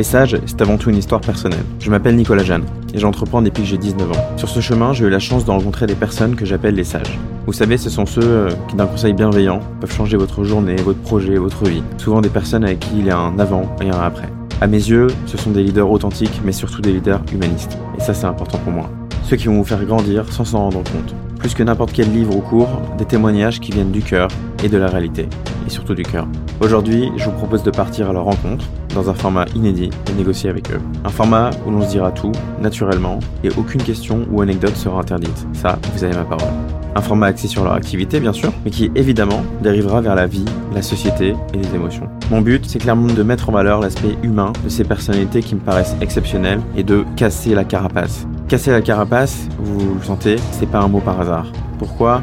Les sages, c'est avant tout une histoire personnelle. Je m'appelle Nicolas Jeanne et j'entreprends depuis que j'ai 19 ans. Sur ce chemin, j'ai eu la chance de rencontrer des personnes que j'appelle les sages. Vous savez, ce sont ceux euh, qui, d'un conseil bienveillant, peuvent changer votre journée, votre projet, votre vie. Souvent des personnes avec qui il y a un avant et un après. À mes yeux, ce sont des leaders authentiques, mais surtout des leaders humanistes. Et ça, c'est important pour moi. Ceux qui vont vous faire grandir sans s'en rendre compte. Plus que n'importe quel livre ou cours, des témoignages qui viennent du cœur et de la réalité. Et surtout du cœur. Aujourd'hui, je vous propose de partir à leur rencontre, dans un format inédit, et négocier avec eux. Un format où l'on se dira tout, naturellement, et aucune question ou anecdote sera interdite. Ça, vous avez ma parole. Un format axé sur leur activité, bien sûr, mais qui évidemment dérivera vers la vie, la société et les émotions. Mon but, c'est clairement de mettre en valeur l'aspect humain de ces personnalités qui me paraissent exceptionnelles et de casser la carapace. Casser la carapace, vous le sentez, c'est pas un mot par hasard. Pourquoi?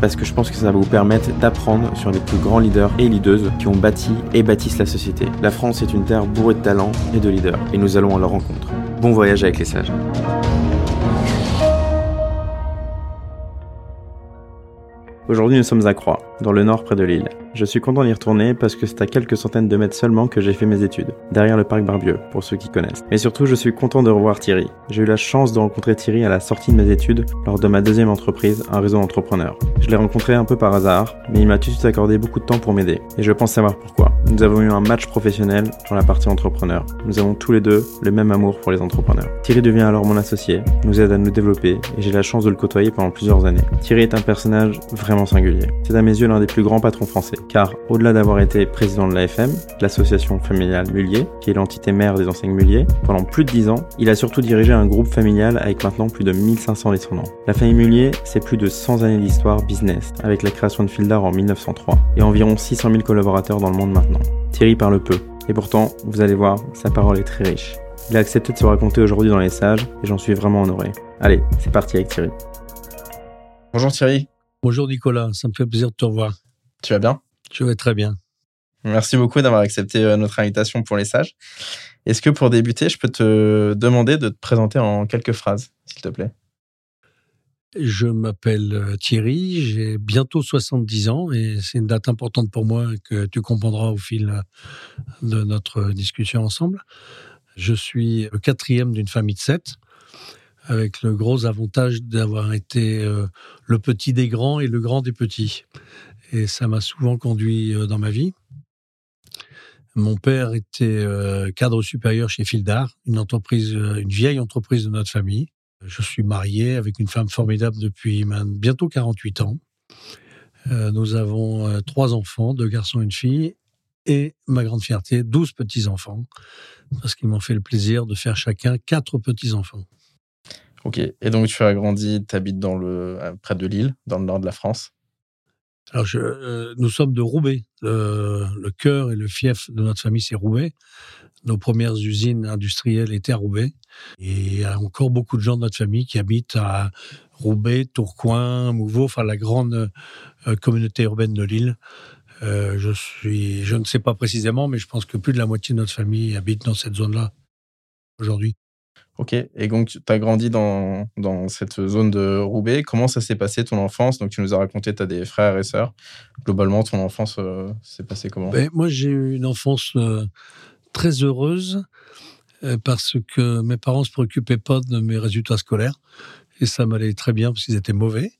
Parce que je pense que ça va vous permettre d'apprendre sur les plus grands leaders et leaders qui ont bâti et bâtissent la société. La France est une terre bourrée de talents et de leaders, et nous allons à leur rencontre. Bon voyage avec les sages. Aujourd'hui, nous sommes à Croix, dans le nord près de l'île. Je suis content d'y retourner parce que c'est à quelques centaines de mètres seulement que j'ai fait mes études, derrière le parc Barbieux, pour ceux qui connaissent. Mais surtout, je suis content de revoir Thierry. J'ai eu la chance de rencontrer Thierry à la sortie de mes études lors de ma deuxième entreprise, un réseau d'entrepreneurs. Je l'ai rencontré un peu par hasard, mais il m'a tout de suite accordé beaucoup de temps pour m'aider. Et je pense savoir pourquoi. Nous avons eu un match professionnel pour la partie entrepreneur. Nous avons tous les deux le même amour pour les entrepreneurs. Thierry devient alors mon associé, nous aide à nous développer, et j'ai la chance de le côtoyer pendant plusieurs années. Thierry est un personnage vraiment singulier. C'est à mes yeux l'un des plus grands patrons français car au-delà d'avoir été président de l'AFM, l'association familiale Mullier, qui est l'entité mère des enseignes Mullier, pendant plus de 10 ans, il a surtout dirigé un groupe familial avec maintenant plus de 1500 descendants. La famille Mullier, c'est plus de 100 années d'histoire business, avec la création de Fildar en 1903, et environ 600 000 collaborateurs dans le monde maintenant. Thierry parle peu, et pourtant, vous allez voir, sa parole est très riche. Il a accepté de se raconter aujourd'hui dans les sages, et j'en suis vraiment honoré. Allez, c'est parti avec Thierry. Bonjour Thierry. Bonjour Nicolas, ça me fait plaisir de te revoir. Tu vas bien? Je vais très bien. Merci beaucoup d'avoir accepté euh, notre invitation pour les sages. Est-ce que pour débuter, je peux te demander de te présenter en quelques phrases, s'il te plaît? Je m'appelle euh, Thierry, j'ai bientôt 70 ans et c'est une date importante pour moi que tu comprendras au fil euh, de notre discussion ensemble. Je suis le quatrième d'une famille de sept avec le gros avantage d'avoir été le petit des grands et le grand des petits. Et ça m'a souvent conduit euh, dans ma vie. Mon père était euh, cadre supérieur chez Fildar, une entreprise, une vieille entreprise de notre famille. Je suis marié avec une femme formidable depuis bientôt 48 ans. nous avons trois enfants, deux garçons et une fille, et ma grande fierté, 12 petits-enfants, parce qu'ils m'ont fait le plaisir de faire chacun quatre petits-enfants. Ok. Et donc, tu as grandi, tu habites euh, près de Lille, dans le nord de la France? Euh, nous sommes de Roubaix. le cœur et le fief de notre famille, c'est Roubaix. Nos premières usines industrielles étaient à Roubaix. Et il y a encore beaucoup de gens de notre famille qui habitent à Roubaix, Tourcoing, Mouveau, enfin la grande euh, communauté urbaine de Lille. suis, je ne sais pas précisément, mais je pense que plus de la moitié de notre famille habite dans cette zone-là aujourd'hui. Ok, et donc tu as grandi dans, dans, cette zone de Roubaix. Comment ça s'est passé ton enfance? Donc tu nous as raconté, tu as des frères et sœurs. Globalement, ton enfance euh, s'est passée comment? Ben, Moi, j'ai eu une enfance euh, très heureuse euh, parce que mes parents ne se préoccupaient pas de mes résultats scolaires. Et ça m'allait très bien parce qu'ils étaient mauvais.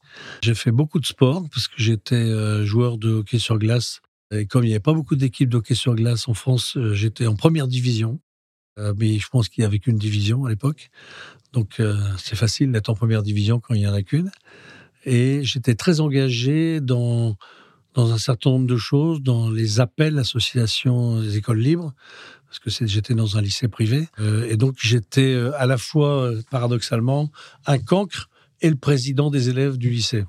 J'ai fait beaucoup de sport parce que j'étais joueur de hockey sur glace. Et comme il n'y avait pas beaucoup d'équipes de hockey sur glace en France, j'étais en première division. Euh, mais je pense qu'il n'y avait qu'une division à l'époque. Donc euh, c'est facile d'être en première division quand il n'y en a qu'une. Et j'étais très engagé dans, dans un certain nombre de choses, dans les appels, associations des écoles libres, parce que j'étais dans un lycée privé. Euh, et donc j'étais à la fois, paradoxalement, un cancre et le président des élèves du lycée.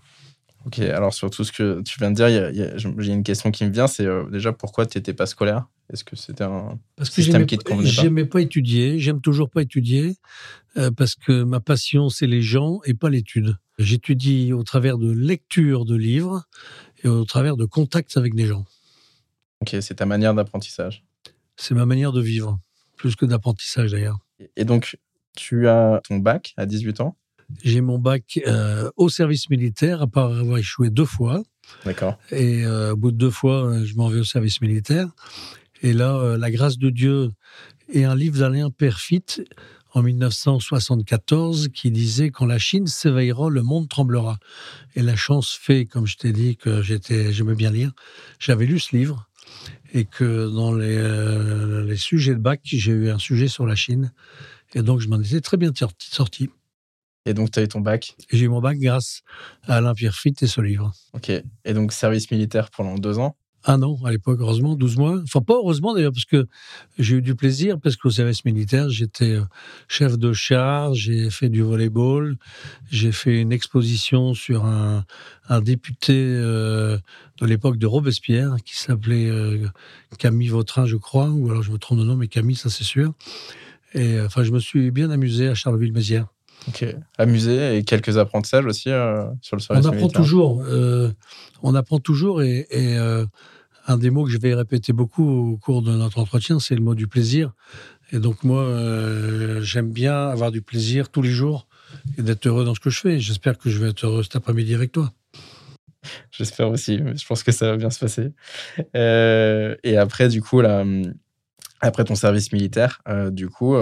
Ok, alors sur tout ce que tu viens de dire, j'ai une question qui me vient, c'est déjà pourquoi tu n'étais pas scolaire? Est-ce que c'était un parce que système qui te convenait pas? J'aimais pas étudier, j'aime toujours pas étudier, euh, parce que ma passion, c'est les gens et pas l'étude. J'étudie au travers de lecture de livres et au travers de contacts avec des gens. Ok, c'est ta manière d'apprentissage C'est ma manière de vivre, plus que d'apprentissage d'ailleurs. Et donc, tu as ton bac à 18 ans? J'ai mon bac euh, au service militaire, à part avoir échoué deux fois. D'accord. Et euh, au bout de deux fois, je m'en vais au service militaire. Et là, euh, la grâce de Dieu et un livre d'Alain Perfit en 1974 qui disait quand la Chine s'éveillera, le monde tremblera. Et la chance fait, comme je t'ai dit, que j'étais, j'aimais bien lire. J'avais lu ce livre et que dans les, euh, les sujets de bac, j'ai eu un sujet sur la Chine. Et donc, je m'en étais très bien sorti. Et donc, tu as eu ton bac J'ai eu mon bac grâce à Alain Pierre Fitt et ce livre. Ok. Et donc, service militaire pendant deux ans un an à l'époque, heureusement, 12 mois. Enfin, pas heureusement d'ailleurs, parce que j'ai eu du plaisir, parce qu'au service militaire, j'étais euh, chef de char, j'ai fait du volleyball, j'ai fait une exposition sur un, député euh, de l'époque de Robespierre, qui s'appelait euh, Camille Vautrin, je crois, ou alors je me trompe de nom, mais Camille, ça c'est sûr. Et enfin, je me suis bien amusé à Charleville-Mézières. Ok. Amusé et quelques apprentissages aussi sur le service on apprend toujours. on apprend toujours et, et un des mots que je vais répéter beaucoup au cours de notre entretien, c'est le mot du plaisir. Et donc moi, euh, j'aime bien avoir du plaisir tous les jours et d'être heureux dans ce que je fais. J'espère que je vais être heureux cet après-midi avec toi. J'espère aussi. Je pense que ça va bien se passer. Euh, et après, du coup, là, après ton service militaire, euh, du coup,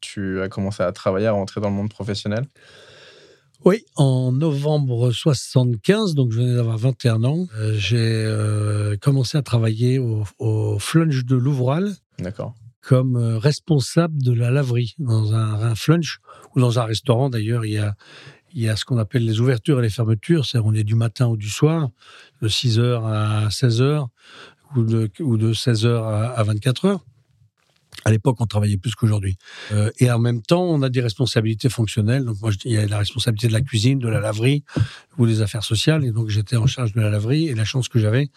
tu as commencé à travailler, à rentrer dans le monde professionnel? Oui, en novembre 75, donc je venais d'avoir 21 ans, euh, j'ai euh, commencé à travailler au, au Flunch de Louvral. D'accord. Comme euh, responsable de la laverie dans un, un flunch ou dans un restaurant d'ailleurs. Il y a, il y a ce qu'on appelle les ouvertures et les fermetures, c'est on est du matin ou du soir, de 6h à 16h ou de, ou de 16h à, à 24h. À l'époque, on travaillait plus qu'aujourd'hui. Euh, et en même temps, on a des responsabilités fonctionnelles. Donc, moi, il y a la responsabilité de la cuisine, de la laverie ou des affaires sociales. Et donc, j'étais en charge de la laverie. Et la chance que j'avais,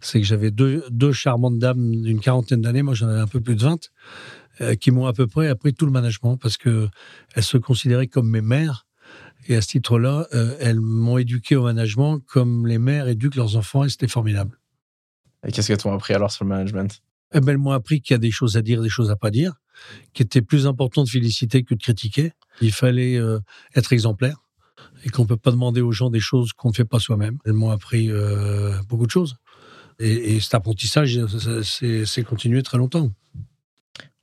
c'est que j'avais deux, charmantes dames d'une quarantaine d'années. Moi, j'en avais un peu plus de 20, euh, qui m'ont à peu près appris tout le management parce que elles se considéraient comme mes mères. Et à ce titre-là, euh, elles m'ont éduqué au management comme les mères éduquent leurs enfants. Et c'était formidable. Et qu'est-ce qu'elles t'ont appris alors sur le management? Eh ben, elles m'ont appris qu'il y a des choses à dire, des choses à pas dire, qu'il était plus important de féliciter que de critiquer. Il fallait euh, être exemplaire et qu'on peut pas demander aux gens des choses qu'on ne fait pas soi-même. Elles m'ont appris euh, beaucoup de choses. Et, cet apprentissage, c'est continué très longtemps.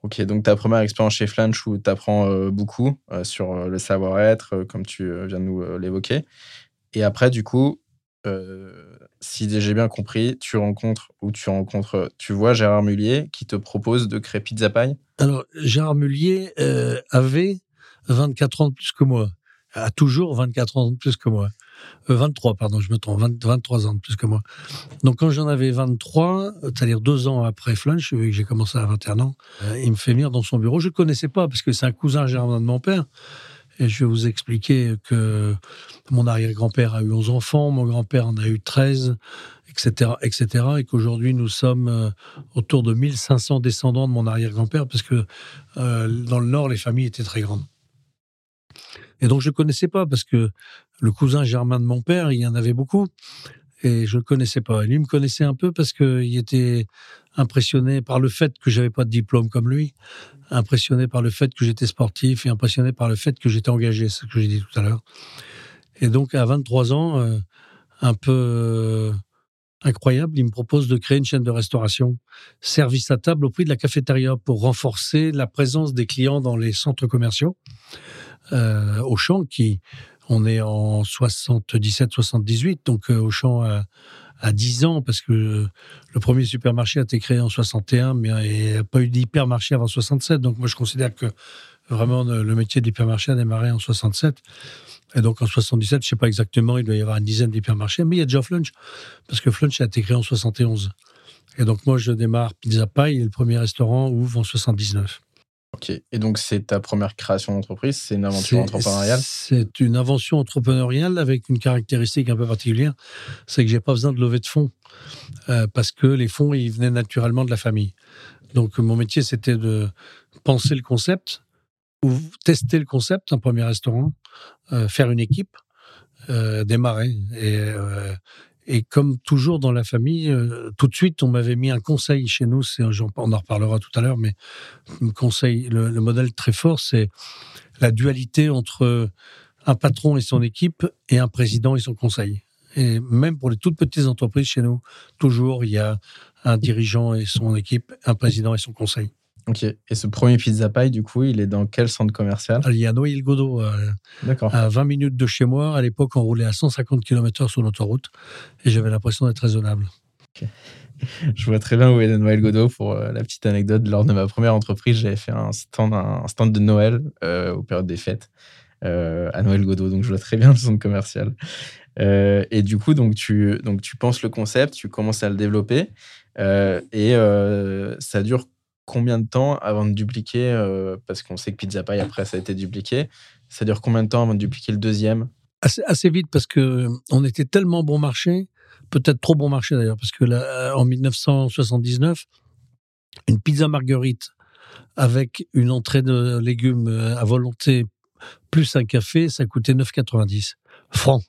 Ok, donc ta première expérience chez Flanch où tu apprends euh, beaucoup sur le savoir-être, comme tu viens de nous l'évoquer. Et après, du coup, si j'ai bien compris, tu rencontres ou tu rencontres, tu vois Gérard Mullier qui te propose de créer Pizza Pie? Alors, Gérard Mullier euh, avait 24 ans de plus que moi, a toujours 24 ans de plus que moi. 23, euh, pardon, je me trompe, 23 ans de plus que moi. Donc, quand j'en avais 23, c'est-à-dire deux ans après Flunch, j'ai commencé à 21 ans, euh, il me fait venir dans son bureau. Je ne connaissais pas parce que c'est un cousin germain de mon père. Et je vais vous expliquer que mon arrière-grand-père a eu 11 enfants, mon grand-père en a eu 13, etc., etc., et qu'aujourd'hui nous sommes euh, autour de 1500 descendants de mon arrière-grand-père, parce que euh, dans le Nord, les familles étaient très grandes. Et donc je ne connaissais pas, parce que le cousin germain de mon père, il y en avait beaucoup, et je ne le connaissais pas. Et lui me connaissait un peu parce qu'il était impressionné par le fait que j'avais pas de diplôme comme lui, impressionné par le fait que j'étais sportif et impressionné par le fait que j'étais engagé, c'est ce que j'ai dit tout à l'heure. Et donc, à 23 ans, euh, un peu euh, incroyable, il me propose de créer une chaîne de restauration, service à table au prix de la cafétéria pour renforcer la présence des clients dans les centres commerciaux. Euh, Auchan, qui, on est en 77-78, donc Auchan a, à 10 ans, parce que le premier supermarché a été créé en 61, mais il n'y a pas eu d'hypermarché avant 67. Donc moi, je considère que vraiment le métier d'hypermarché a démarré en 67. Et donc en 77, je ne sais pas exactement, il doit y avoir une dizaine d'hypermarchés, mais il y a déjà Flunch, parce que Flunch a été créé en 71. Et donc moi, je démarre Pizza Pie, le premier restaurant ouvre en 79. Ok. Et donc, c'est ta première création d'entreprise C'est une aventure entrepreneuriale? C'est une invention entrepreneuriale avec une caractéristique un peu particulière c'est que j'ai pas besoin de lever de fonds euh, parce que les fonds, ils venaient naturellement de la famille. Donc, mon métier, c'était de penser le concept ou tester le concept, un premier restaurant, euh, faire une équipe, euh, démarrer. Et, et comme toujours dans la famille, euh, tout de suite, on m'avait mis un conseil chez nous. On en reparlera tout à l'heure, mais conseil, le, modèle très fort, c'est la dualité entre un patron et son équipe et un président et son conseil. Et même pour les toutes petites entreprises chez nous, toujours il y a un dirigeant et son équipe, un président et son conseil. Ok. Et ce premier Pizza Pie, du coup, il est dans quel centre commercial? Il y a euh, D'accord. à 20 minutes de chez moi. À l'époque, on roulait à 150 km/h sur l'autoroute et j'avais l'impression d'être raisonnable. Je vois très bien où est Noël Godot. Pour euh, la petite anecdote, lors de ma première entreprise, j'avais fait un stand, un stand de Noël euh, aux périodes des fêtes euh, à Noël Godot. Donc, je vois très bien le centre commercial. Euh, et du coup, donc tu, donc, tu penses le concept, tu commences à le développer. et ça dure combien de temps avant de dupliquer euh, Parce qu'on sait que Pizza Pie, après, ça a été dupliqué. Ça dure combien de temps avant de dupliquer le deuxième? Assez, vite parce que on était tellement bon marché, peut-être trop bon marché d'ailleurs, parce que là, en 1979, une pizza marguerite avec une entrée de légumes euh, à volonté plus un café, ça coûtait 9,90 francs.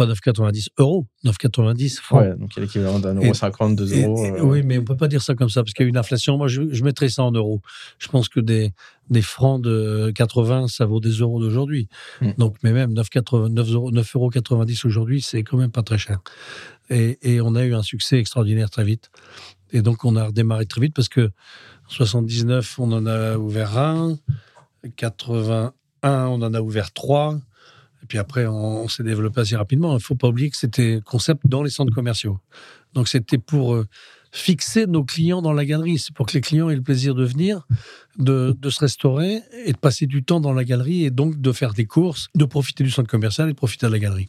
Pas 9,90 euros, 9,90 francs. Ouais, donc il y a l'équivalent d'un euro cinquante, deux Et- euros. et- euh, Oui, mais on peut pas dire ça comme ça parce qu'il y a une inflation. Moi, je, je mettrais ça en euros. Je pense que des, des francs de 80, ça vaut des euros d'aujourd'hui. Mm. Donc, mais même 9,80 9 euros, 9 euros 90 aujourd'hui, c'est quand même pas très cher. Et, et on a eu un succès extraordinaire très vite. Et donc, on a redémarré très vite parce que en 79, on en a ouvert un. 81, on en a ouvert trois. Et puis après, on, on s'est développé assez rapidement. Il ne faut pas oublier que c'était concept dans les centres commerciaux. Donc c'était pour euh, fixer nos clients dans la galerie. C'est pour que les clients aient le plaisir de venir, de, de se restaurer et de passer du temps dans la galerie et donc de faire des courses, de profiter du centre commercial et de profiter de la galerie.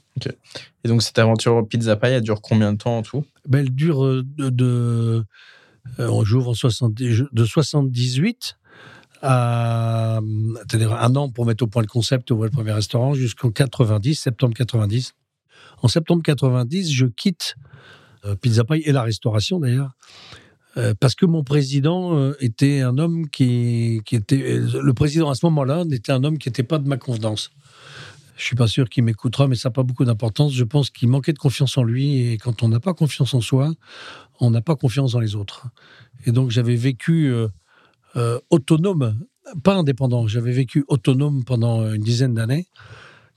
Et donc cette aventure Pizza Pie, elle dure combien de temps en tout? Ben, elle dure euh, de, de euh, on j'ouvre en 70, de 78 à c'est-à-dire un an pour mettre au point le concept, ouvrir le premier restaurant, jusqu'en 90, septembre 90. En septembre 90, je quitte euh, Pizza Pie et la restauration d'ailleurs, euh, parce que mon président euh, était un homme qui, était. Le président à ce moment-là n'était un homme qui n'était pas de ma convenance. Je suis pas sûr qu'il m'écoutera, mais ça n'a pas beaucoup d'importance. Je pense qu'il manquait de confiance en lui, et quand on n'a pas confiance en soi, on n'a pas confiance dans les autres. Et donc j'avais vécu euh, euh, autonome, pas indépendant, j'avais vécu autonome pendant une dizaine d'années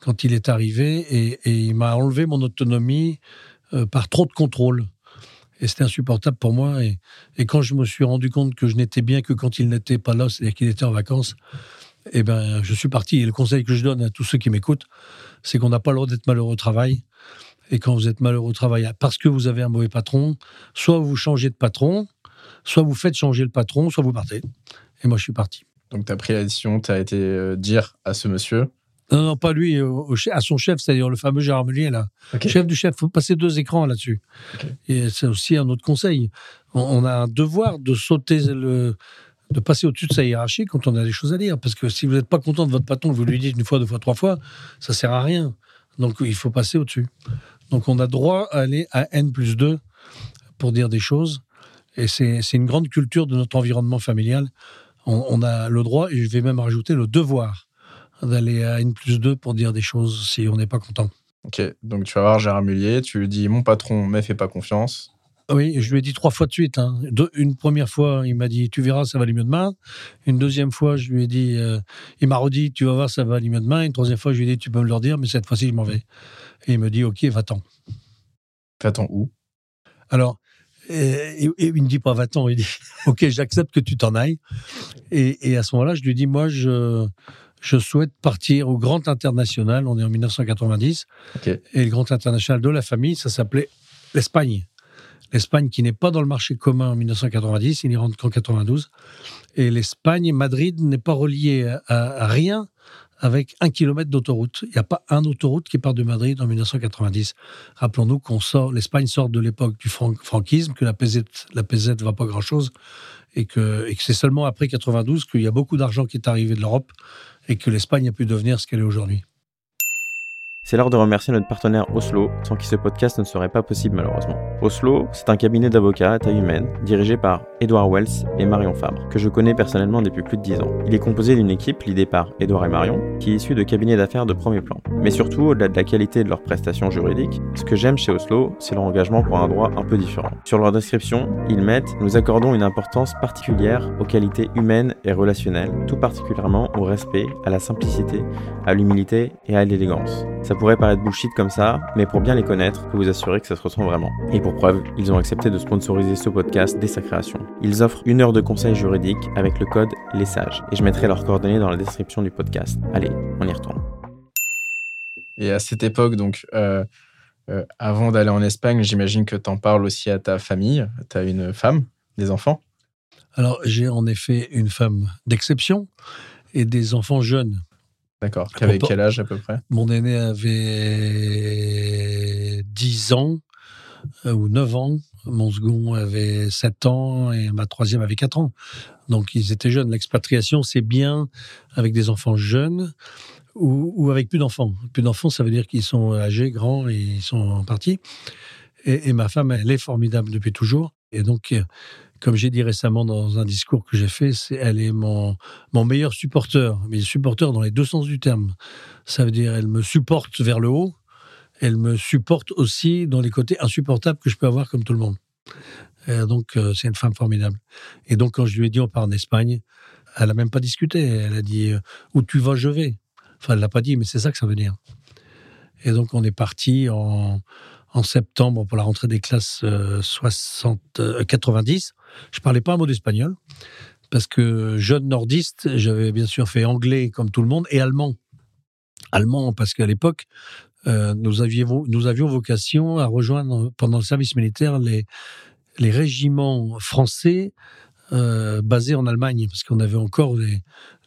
quand il est arrivé, et, il m'a enlevé mon autonomie euh, par trop de contrôle. Et c'était insupportable pour moi. Et, et quand je me suis rendu compte que je n'étais bien que quand il n'était pas là, c'est-à-dire qu'il était en vacances, eh ben, je suis parti. Et le conseil que je donne à tous ceux qui m'écoutent, c'est qu'on n'a pas le droit d'être malheureux au travail. Et quand vous êtes malheureux au travail parce que vous avez un mauvais patron, soit vous changez de patron, soit vous faites changer le patron, soit vous partez. Et moi, je suis parti. Donc tu as pris la décision, tu as été euh, dire à ce monsieur. Non, non, pas lui, au- au chef- à son chef, c'est-à-dire le fameux Gérard Meunier, là. Chef du chef, faut passer deux écrans là-dessus. Et c'est aussi un autre conseil. On, on a un devoir de sauter le, de passer au-dessus de sa hiérarchie quand on a des choses à dire. Parce que si vous n'êtes pas content de votre patron, vous lui dites une fois, deux fois, trois fois, ça sert à rien. Donc il faut passer au-dessus. Donc on a droit à aller à N plus 2 pour dire des choses. Et c'est une grande culture de notre environnement familial. On, on a le droit, et je vais même rajouter le devoir, d'aller à N plus 2 pour dire des choses si on n'est pas content. Ok, donc tu vas voir Gérard Mullier, tu lui dis mon patron me fait pas confiance. Oui, je lui ai dit trois fois de suite. hein. Une première fois, il m'a dit Tu verras, ça va aller mieux demain. Une deuxième fois, je lui ai dit euh, Il m'a redit Tu vas voir, ça va aller mieux demain. Une troisième fois, je lui ai dit Tu peux me le redire, mais cette fois-ci, je m'en vais. Et il me dit Ok, va-t'en. T'attends où? Alors, et, et il ne dit pas va-t'en, il dit Ok, j'accepte que tu t'en ailles. Et, et à ce moment-là, je lui dis Moi, je, je souhaite partir au Grand International. On est en 1990. Ok. Et le Grand International de la famille, ça s'appelait l'Espagne. L'Espagne qui n'est pas dans le marché commun en 1990, il n'y rentre qu'en 92. Et l'Espagne, Madrid, n'est pas relié à, à rien avec un kilomètre d'autoroute. Il n'y a pas un autoroute qui part de Madrid en 1990. Rappelons-nous qu'on sort, l'Espagne sort de l'époque du fran- franquisme, que la PZ ne va pas grand-chose, et que, et que c'est seulement après 92 qu'il y a beaucoup d'argent qui est arrivé de l'Europe et que l'Espagne a pu devenir ce qu'elle est aujourd'hui. C'est l'heure de remercier notre partenaire Oslo, sans qui ce podcast ne serait pas possible malheureusement. Oslo, c'est un cabinet d'avocats à taille humaine, dirigé par Edouard Wells et Marion Fabre, que je connais personnellement depuis plus de 10 ans. Il est composé d'une équipe l'idée par Edouard et Marion, qui est issue de cabinets d'affaires de premier plan. Mais surtout, au-delà de la qualité de leurs prestations juridiques, ce que j'aime chez Oslo, c'est leur engagement pour un droit un peu différent. Sur leur description, ils mettent Nous accordons une importance particulière aux qualités humaines et relationnelles, tout particulièrement au respect, à la simplicité, à l'humilité et à l'élégance. Ça pourrait paraître bullshit comme ça, mais pour bien les connaître, je peux vous assurer que ça se ressent vraiment. Et pour preuve, ils ont accepté de sponsoriser ce podcast dès sa création. Ils offrent une heure de conseils juridiques avec le code Les Sages, et je mettrai leurs coordonnées dans la description du podcast. Allez, on y retourne. Et à cette époque, donc, euh, euh, avant d'aller en Espagne, j'imagine que tu en parles aussi à ta famille. Tu as une femme, des enfants? Alors, j'ai en effet une femme d'exception et des enfants jeunes. D'accord. Avec quel âge à peu près? Mon aîné avait 10 ans euh, ou 9 ans. Mon second avait 7 ans et ma troisième avait 4 ans. Donc ils étaient jeunes. L'expatriation, c'est bien avec des enfants jeunes ou, avec plus d'enfants. Plus d'enfants, ça veut dire qu'ils sont âgés, grands et ils sont partis. Et, et ma femme, elle est formidable depuis toujours. Et donc, comme j'ai dit récemment dans un discours que j'ai fait, elle est mon, mon meilleur supporteur, mais supporteur dans les deux sens du terme. Ça veut dire elle me supporte vers le haut, elle me supporte aussi dans les côtés insupportables que je peux avoir comme tout le monde. donc euh, c'est une femme formidable. Et donc quand je lui ai dit on part en Espagne, elle n'a même pas discuté. Elle a dit euh, où tu vas, je vais. Enfin, elle l'a pas dit, mais c'est ça que ça veut dire. Et donc on est parti en, en septembre pour la rentrée des classes 60, euh, 90. Euh, je parlais pas un mot d'espagnol parce que jeune nordiste, j'avais bien sûr fait anglais comme tout le monde et allemand. Allemand parce qu'à l'époque, euh, nous, avions, vocation à rejoindre pendant le service militaire les, régiments français basés en Allemagne parce qu'on avait encore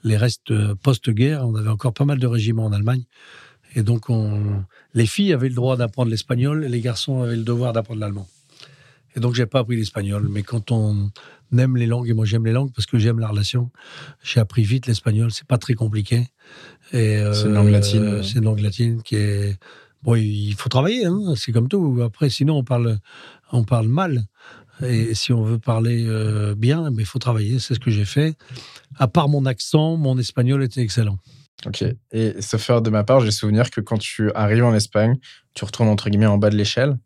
les restes post-guerre, on avait encore pas mal de régiments en Allemagne. Et donc, on... les filles avaient le droit d'apprendre l'espagnol et les garçons avaient le devoir d'apprendre l'allemand. Et donc, j'ai pas appris l'espagnol. Mais quand on aime les langues, et moi j'aime les langues parce que j'aime la relation, j'ai appris vite l'espagnol. C'est pas très compliqué. Euh, c'est une langue latine. c'est une langue latine qui est. Bon, il faut travailler, hein, c'est comme tout. Après, sinon, on parle, on parle mal. Et si on veut parler euh, bien, il faut travailler. C'est ce que j'ai fait. À part mon accent, mon espagnol était excellent. Ok. Et sauf de ma part, j'ai souvenir que quand tu arrives en Espagne, tu retournes entre guillemets en bas de l'échelle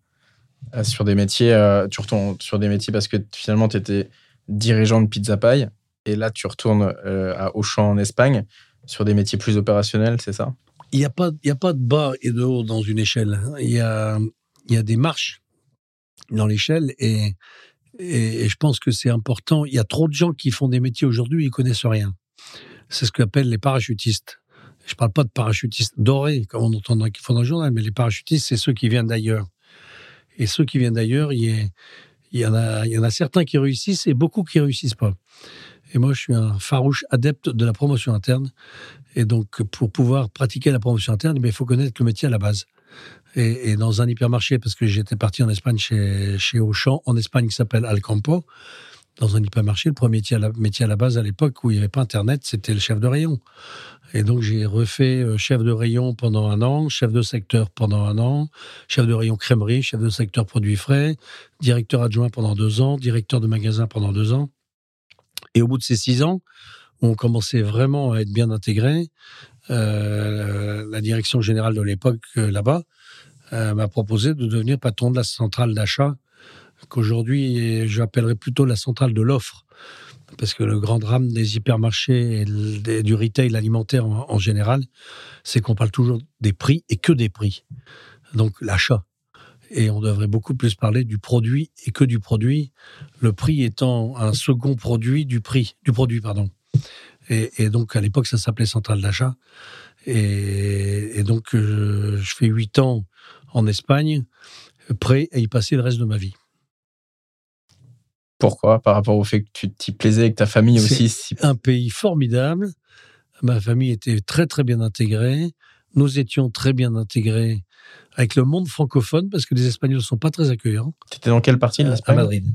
euh, sur des métiers. Euh, tu retournes sur des métiers parce que finalement tu étais dirigeant de pizza paille et là tu retournes euh, à Auchan en Espagne sur des métiers plus opérationnels, c'est ça? Il n'y a, pas, a pas de bas et de haut dans une échelle. Hein. Il y a, y a des marches dans l'échelle et, et, je pense que c'est important. Il y a trop de gens qui font des métiers aujourd'hui, ils connaissent rien. C'est ce qu'on appelle les parachutistes. Je ne parle pas de parachutistes dorés, comme on entend qui font dans le journal, mais les parachutistes, c'est ceux qui viennent d'ailleurs. Et ceux qui viennent d'ailleurs, il y, en a, certains qui réussissent et beaucoup qui réussissent pas. Et moi, je suis un farouche adepte de la promotion interne. Et donc, pour pouvoir pratiquer la promotion interne, eh il faut connaître le métier à la base. Et, dans un hypermarché, parce que j'étais parti en Espagne chez, Auchan, en Espagne qui s'appelle Alcampo, dans un hypermarché, le premier métier à la base à l'époque où il n'y avait pas Internet, c'était le chef de rayon. Et donc j'ai refait euh, chef de rayon pendant un an, chef de secteur pendant un an, chef de rayon crèmerie, chef de secteur produits frais, directeur adjoint pendant deux ans, directeur de magasin pendant deux ans. Et au bout de ces six ans, on commençait vraiment à être bien intégré. Euh, la direction générale de l'époque euh, là-bas m'a proposé de devenir patron de la centrale d'achat qu'aujourd'hui j'appellerais plutôt la centrale de l'offre. Parce que le grand drame des hypermarchés et du retail alimentaire en, général, c'est qu'on parle toujours des prix et que des prix. Donc l'achat. Et on devrait beaucoup plus parler du produit et que du produit, le prix étant un second produit du prix, du produit, pardon. Et, donc à l'époque, ça s'appelait centrale d'achat. Et, donc euh, je fais huit ans en Espagne, prêt à y passer le reste de ma vie. Pourquoi? Par rapport au fait que tu t'y plaisais avec ta famille aussi un pays formidable. Ma famille était très très bien intégrée. Nous étions très bien intégrés avec le monde francophone parce que les Espagnols ne sont pas très accueillants. Tu étais dans quelle partie de euh, l'Espagne? À Madrid.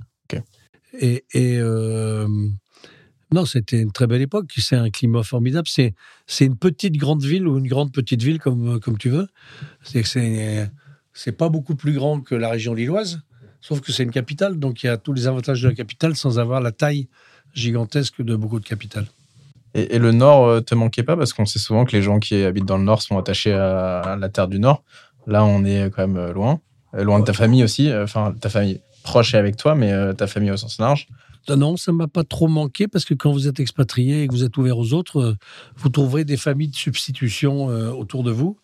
Et, euh, non, c'était une très belle époque. C'est un climat formidable. C'est c'est une petite grande ville ou une grande petite ville comme comme tu veux. C'est c'est pas beaucoup plus grand que la région lilloise. Sauf que c'est une capitale, donc il y a tous les avantages de la capitale sans avoir la taille gigantesque de beaucoup de capitales. Et, le Nord euh, te manquait pas Parce qu'on sait souvent que les gens qui habitent dans le Nord sont attachés à, la terre du Nord. Là, on est quand même euh, loin. Euh, loin de ta famille aussi. Enfin, ta famille proche est avec toi, mais ta famille au sens large. Non, ça m'a pas trop manqué parce que quand vous êtes expatrié et que vous êtes ouvert aux autres, vous trouverez des familles de substitution autour de vous.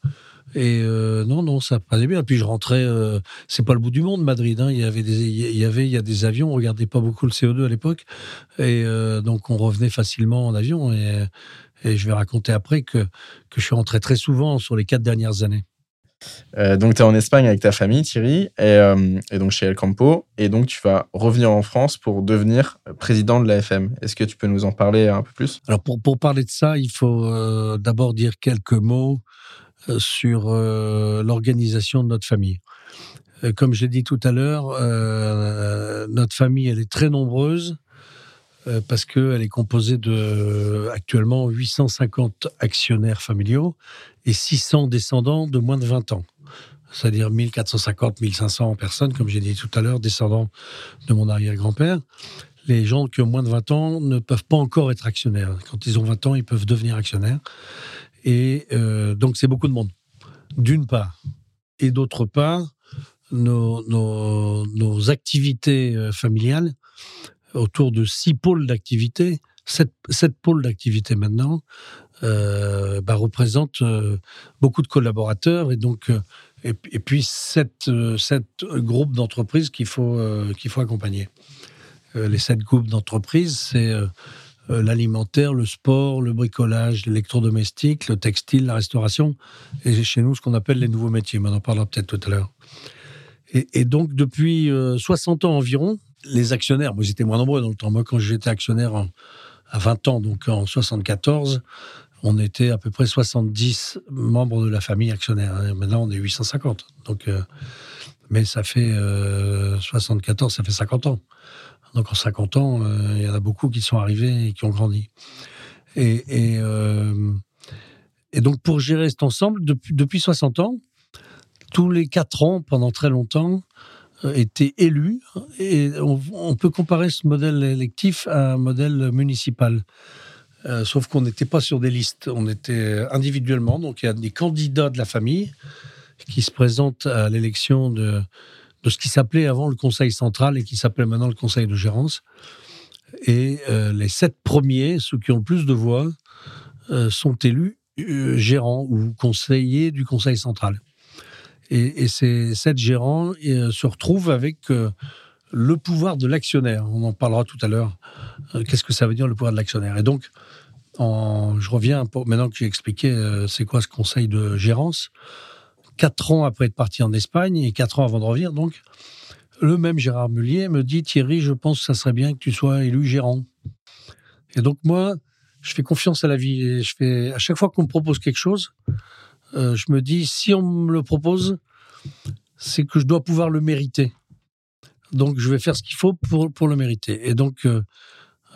Et non, non, ça passait bien. Puis je rentrais, c'est pas le bout du monde, Madrid. Hein. Il y avait des, il y avait, il y a des avions. On regardait pas beaucoup le CO2 à l'époque, et donc on revenait facilement en avion. Et, et je vais raconter après que que je suis rentré très souvent sur les quatre dernières années. Euh, donc, tu es en Espagne avec ta famille, Thierry, euh, et, donc chez El Campo, et donc tu vas revenir en France pour devenir président de l'AFM. Est-ce que tu peux nous en parler un peu plus? Alors, pour, pour parler de ça, il faut euh, d'abord dire quelques mots sur l'organisation de notre famille. Comme je l'ai dit tout à l'heure, notre famille, elle est très nombreuse parce qu'elle est composée de actuellement 850 actionnaires familiaux et 600 descendants de moins de 20 ans. C'est-à-dire 1450, 1500 personnes, comme j'ai dit tout à l'heure, descendants de mon arrière-grand-père. Les gens qui ont moins de 20 ans ne peuvent pas encore être actionnaires. Quand ils ont 20 ans, ils peuvent devenir actionnaires. Et euh, donc, c'est beaucoup de monde, d'une part. Et d'autre part, nos, activités euh, familiales, autour de six pôles d'activité, sept, sept pôles d'activité maintenant, euh, bah, représente euh, beaucoup de collaborateurs et donc et, puis sept, sept groupes d'entreprises qu'il faut qu'il faut accompagner. les sept groupes d'entreprises, c'est l'alimentaire, le sport, le bricolage, l'électrodomestique, le textile, la restauration, et chez nous ce qu'on appelle les nouveaux métiers. Mais on en parlera peut-être tout à l'heure. Et, donc depuis 60 ans environ, les actionnaires, moi j'étais moins nombreux dans le temps. Moi quand j'étais actionnaire à 20 ans, donc en 74, on était à peu près 70 membres de la famille actionnaire. Hein. Maintenant, on est 850. Donc, euh, mais ça fait 74, euh, ça fait 50 ans. Donc en 50 ans, euh, il y en a beaucoup qui sont arrivés et qui ont grandi. Et, et, donc pour gérer cet ensemble, depuis, depuis 60 ans, tous les 4 ans, pendant très longtemps, étaient élus. Et on, peut comparer ce modèle électif à un modèle municipal. Euh, sauf qu'on n'était pas sur des listes, on était individuellement. Donc il y a des candidats de la famille qui se présentent à l'élection de, de ce qui s'appelait avant le Conseil central et qui s'appelle maintenant le Conseil de gérance. Et euh, les sept premiers, ceux qui ont le plus de voix, euh, sont élus gérants ou conseillers du Conseil central. Et, ces sept gérants se retrouvent avec le pouvoir de l'actionnaire. On en parlera tout à l'heure. Euh, qu'est-ce que ça veut dire le pouvoir de l'actionnaire? Et donc, je reviens maintenant que j'ai expliqué euh, c'est quoi ce conseil de gérance. Quatre ans après être parti en Espagne et quatre ans avant de revenir, donc, le même Gérard Mullier me dit Thierry, je pense que ça serait bien que tu sois élu gérant. Et donc, moi, je fais confiance à la vie. Et je fais, à chaque fois qu'on me propose quelque chose, euh, je me dis si on me le propose, c'est que je dois pouvoir le mériter. Donc, je vais faire ce qu'il faut pour, le mériter. Et donc, euh,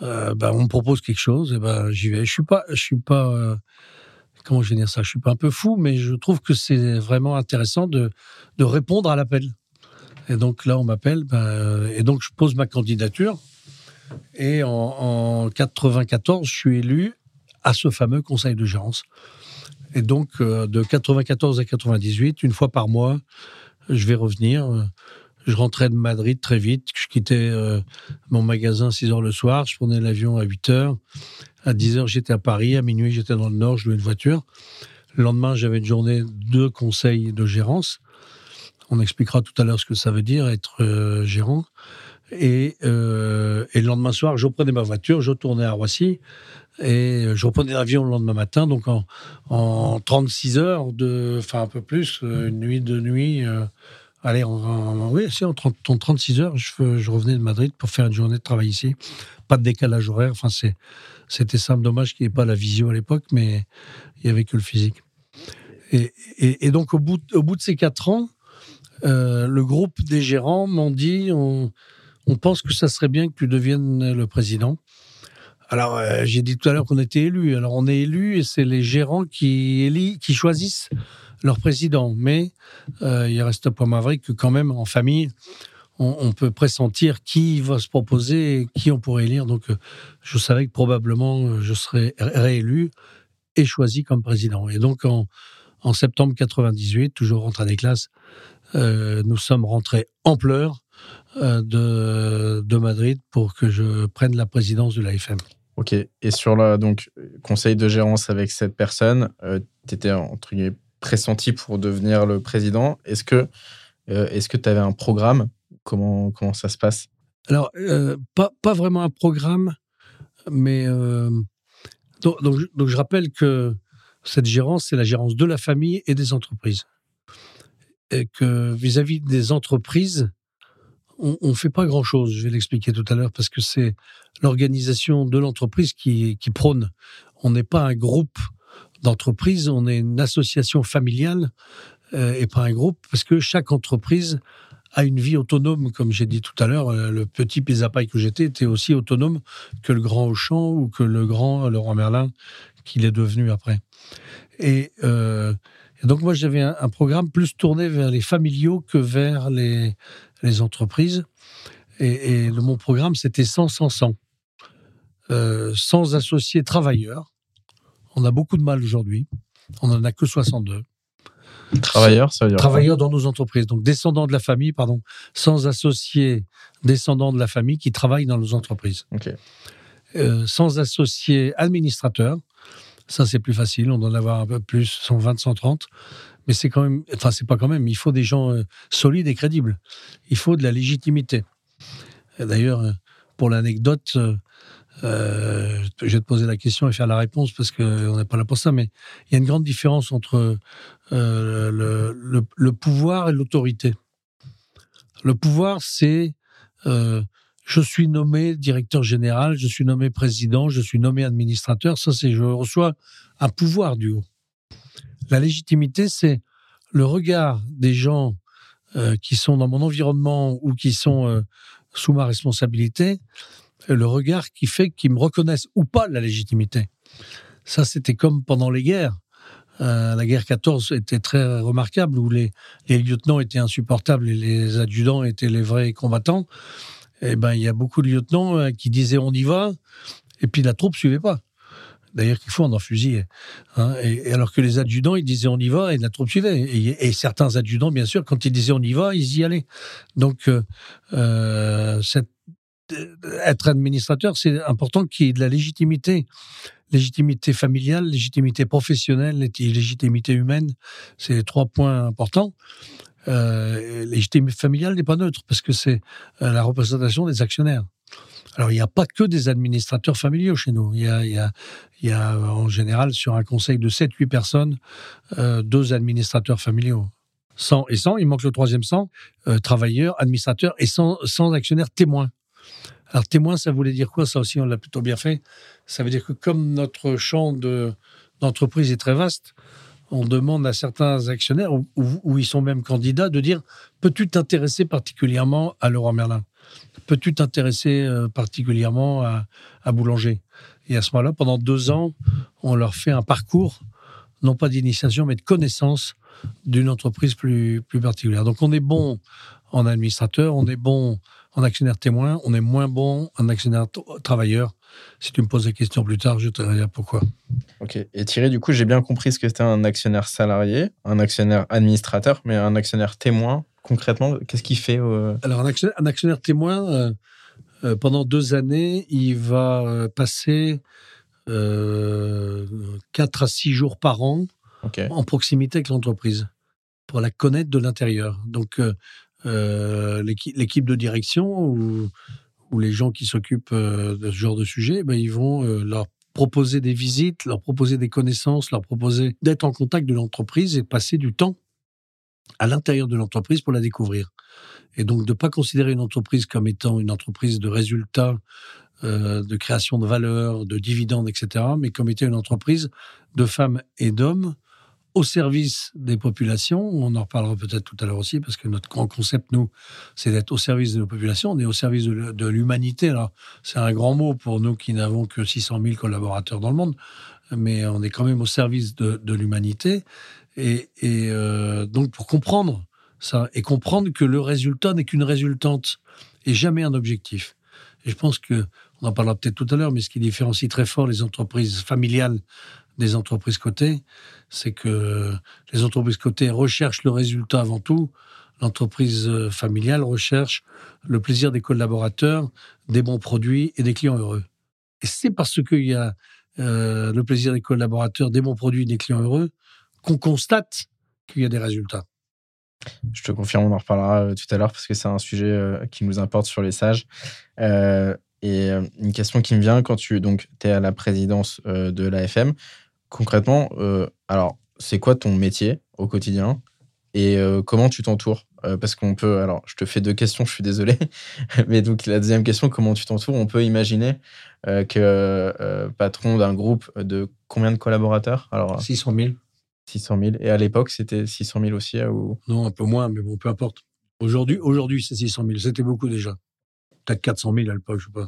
euh, bah, on me propose quelque chose, et ben j'y vais. Je suis pas, je suis pas, comment je vais dire ça Je suis pas un peu fou, mais je trouve que c'est vraiment intéressant de, de répondre à l'appel. Et donc là, on m'appelle, ben, et donc je pose ma candidature. Et en, en 94, je suis élu à ce fameux conseil de gérance. Et donc, de 94 à 98, une fois par mois, je vais revenir je rentrais de Madrid très vite. Je quittais euh, mon magasin à 6 heures le soir. Je prenais l'avion à 8 heures. À 10 heures, j'étais à Paris. À minuit, j'étais dans le Nord. Je louais une voiture. Le lendemain, j'avais une journée de conseil de gérance. On expliquera tout à l'heure ce que ça veut dire être euh, gérant. Et, euh, et, le lendemain soir, je reprenais ma voiture, je retournais à Roissy et je reprenais l'avion le lendemain matin. Donc en, en 36 heures, de, enfin un peu plus, une nuit, de nuit, Allez, en, oui, en, 36 heures, je, revenais de Madrid pour faire une journée de travail ici. Pas de décalage horaire. Enfin, c'était simple. Dommage qu'il n'y ait pas la visio à l'époque, mais il n'y avait que le physique. Et, donc, au bout, de ces quatre ans, euh, le groupe des gérants m'ont dit on, pense que ça serait bien que tu deviennes le président. Alors, euh, j'ai dit tout à l'heure qu'on était élus. Alors, on est élus et c'est les gérants qui choisissent leur président. Mais euh, il reste pas point vrai que quand même, en famille, on, peut pressentir qui va se proposer et qui on pourrait élire. Donc, euh, je savais que probablement euh, je serais réélu et choisi comme président. Et donc, en, en septembre 98, toujours rentré des classes, nous sommes rentrés en pleurs de, de Madrid pour que je prenne la présidence de l'AFM. Ok. Et sur le conseil de gérance avec cette personne, tu étais entre guillemets pressenti pour devenir le président. Est-ce que est-ce que tu avais un programme? Comment, comment ça se passe? Alors, pas, pas vraiment un programme, mais donc, donc, donc, je rappelle que cette gérance, c'est la gérance de la famille et des entreprises. Et que vis-à-vis des entreprises, on ne fait pas grand-chose, je vais l'expliquer tout à l'heure, parce que c'est l'organisation de l'entreprise qui prône. On n'est pas un groupe d'entreprises, on est une association familiale euh, et pas un groupe, parce que chaque entreprise a une vie autonome, comme j'ai dit tout à l'heure. Euh, le petit Pézapaille que j'étais était aussi autonome que le grand Auchan ou que le grand Leroy Merlin qu'il est devenu après. Et, euh, donc moi j'avais un, programme plus tourné vers les familiaux que vers les, entreprises. Et, et mon programme c'était 100 100 100. Euh, sans associés travailleurs. On a beaucoup de mal aujourd'hui. On n'en a que 62. Travailleurs, ça veut dire Travailleurs dans nos entreprises. Donc descendants de la famille, pardon, sans associés descendants de la famille qui travaillent dans nos entreprises. Euh, sans associés administrateurs, ça, c'est plus facile. On doit en avoir un peu plus, 120, 130. Mais c'est quand même, enfin, c'est pas quand même. Il faut des gens euh, solides et crédibles. Il faut de la légitimité. D'ailleurs, euh, pour l'anecdote, euh, je vais te poser la question et faire la réponse parce qu'on n'est pas là pour ça, mais il y a une grande différence entre le, pouvoir et l'autorité. Le pouvoir, c'est je suis nommé directeur général, je suis nommé président, je suis nommé administrateur. Ça, c'est je reçois un pouvoir du haut. La légitimité, c'est le regard des gens euh, qui sont dans mon environnement ou qui sont euh, sous ma responsabilité, le regard qui fait qu'ils me reconnaissent ou pas la légitimité. Ça, c'était comme pendant les guerres. Euh, la guerre 14 était très remarquable, où les, les lieutenants étaient insupportables et les adjudants étaient les vrais combattants eh ben, il y a beaucoup de lieutenants euh, qui disaient on y va, et puis la troupe suivait pas. D'ailleurs, qu'il faut en fusiller. Hein. et, alors que les adjudants, ils disaient on y va et la troupe suivait. Et, certains adjudants, bien sûr, quand ils disaient on y va, ils y allaient. Donc, euh, euh, être administrateur, c'est important qu'il y ait de la légitimité. Légitimité familiale, légitimité professionnelle, légitimité humaine. C'est trois points importants euh, légitimité familiale n'est pas neutre parce que c'est euh, la représentation des actionnaires. Alors, il n'y a pas que des administrateurs familiaux chez nous. Il y a, y a, y a en général, sur un conseil de 7-8 personnes, euh, deux administrateurs familiaux. 100 et 100, il manque le troisième 100, euh, travailleurs, administrateurs et sans, sans actionnaires témoins. Alors, témoin, ça voulait dire quoi Ça aussi, on l'a plutôt bien fait. Ça veut dire que comme notre champ d'entreprise est très vaste, on demande à certains actionnaires, où, ils sont même candidats, de dire peux-tu t'intéresser particulièrement à Leroy Merlin? Peux-tu t'intéresser euh, particulièrement à, Boulanger? Et à ce moment-là, pendant deux ans, on leur fait un parcours, non pas d'initiation, mais de connaissance d'une entreprise plus particulière. Donc on est bon en administrateur, on est bon en actionnaire témoin, on est moins bon en actionnaire travailleur. Si tu me poses la question plus tard, je te dirai pourquoi. Ok. Et Thierry, du coup, j'ai bien compris ce que c'était un actionnaire salarié, un actionnaire administrateur, mais un actionnaire témoin, concrètement, qu'est-ce qu'il fait Alors, un actionnaire, témoin, euh, euh, pendant deux années, il va euh, passer 4 à 6 jours par an en proximité avec l'entreprise pour la connaître de l'intérieur. Donc, l'équipe de direction ou les gens qui s'occupent euh, de ce genre de sujet, ben, ils vont euh, leur proposer des visites, leur proposer des connaissances, leur proposer d'être en contact de l'entreprise et passer du temps à l'intérieur de l'entreprise pour la découvrir. Et donc de ne pas considérer une entreprise comme étant une entreprise de résultats, euh, de création de valeur, de dividendes, etc., mais comme étant une entreprise de femmes et d'hommes au service des populations. On en reparlera peut-être tout à l'heure aussi, parce que notre grand concept, nous, c'est d'être au service de nos populations. On est au service de, l'humanité. Alors, c'est un grand mot pour nous qui n'avons que 600 000 collaborateurs dans le monde, mais on est quand même au service de, l'humanité. Et, euh, donc, pour comprendre ça, et comprendre que le résultat n'est qu'une résultante et jamais un objectif. Et je pense que, on en parlera peut-être tout à l'heure, mais ce qui différencie très fort les entreprises familiales des entreprises cotées, c'est que les entreprises cotées recherchent le résultat avant tout. L'entreprise euh, familiale recherche le plaisir des collaborateurs, des bons produits et des clients heureux. Et c'est parce qu'il y a euh, le plaisir des collaborateurs, des bons produits, des clients heureux, qu'on constate qu'il y a des résultats. Je te confirme, on en reparlera euh, tout à l'heure parce que c'est un sujet qui nous importe sur les sages. Et une question qui me vient quand tu donc, es à la présidence de l'AFM, concrètement, alors c'est quoi ton métier au quotidien et comment tu t'entoures? Parce qu'on peut, alors je te fais deux questions, je suis désolé, mais donc la deuxième question, comment tu t'entoures? On peut imaginer que patron d'un groupe de combien de collaborateurs? Alors, 600 000. 600 000. Et à l'époque, c'était 600 000 aussi ou... Non, un peu moins, mais bon, peu importe. Aujourd'hui, aujourd'hui c'est 600 000. C'était beaucoup déjà. Peut-être 400 000 à l'époque, je sais pas.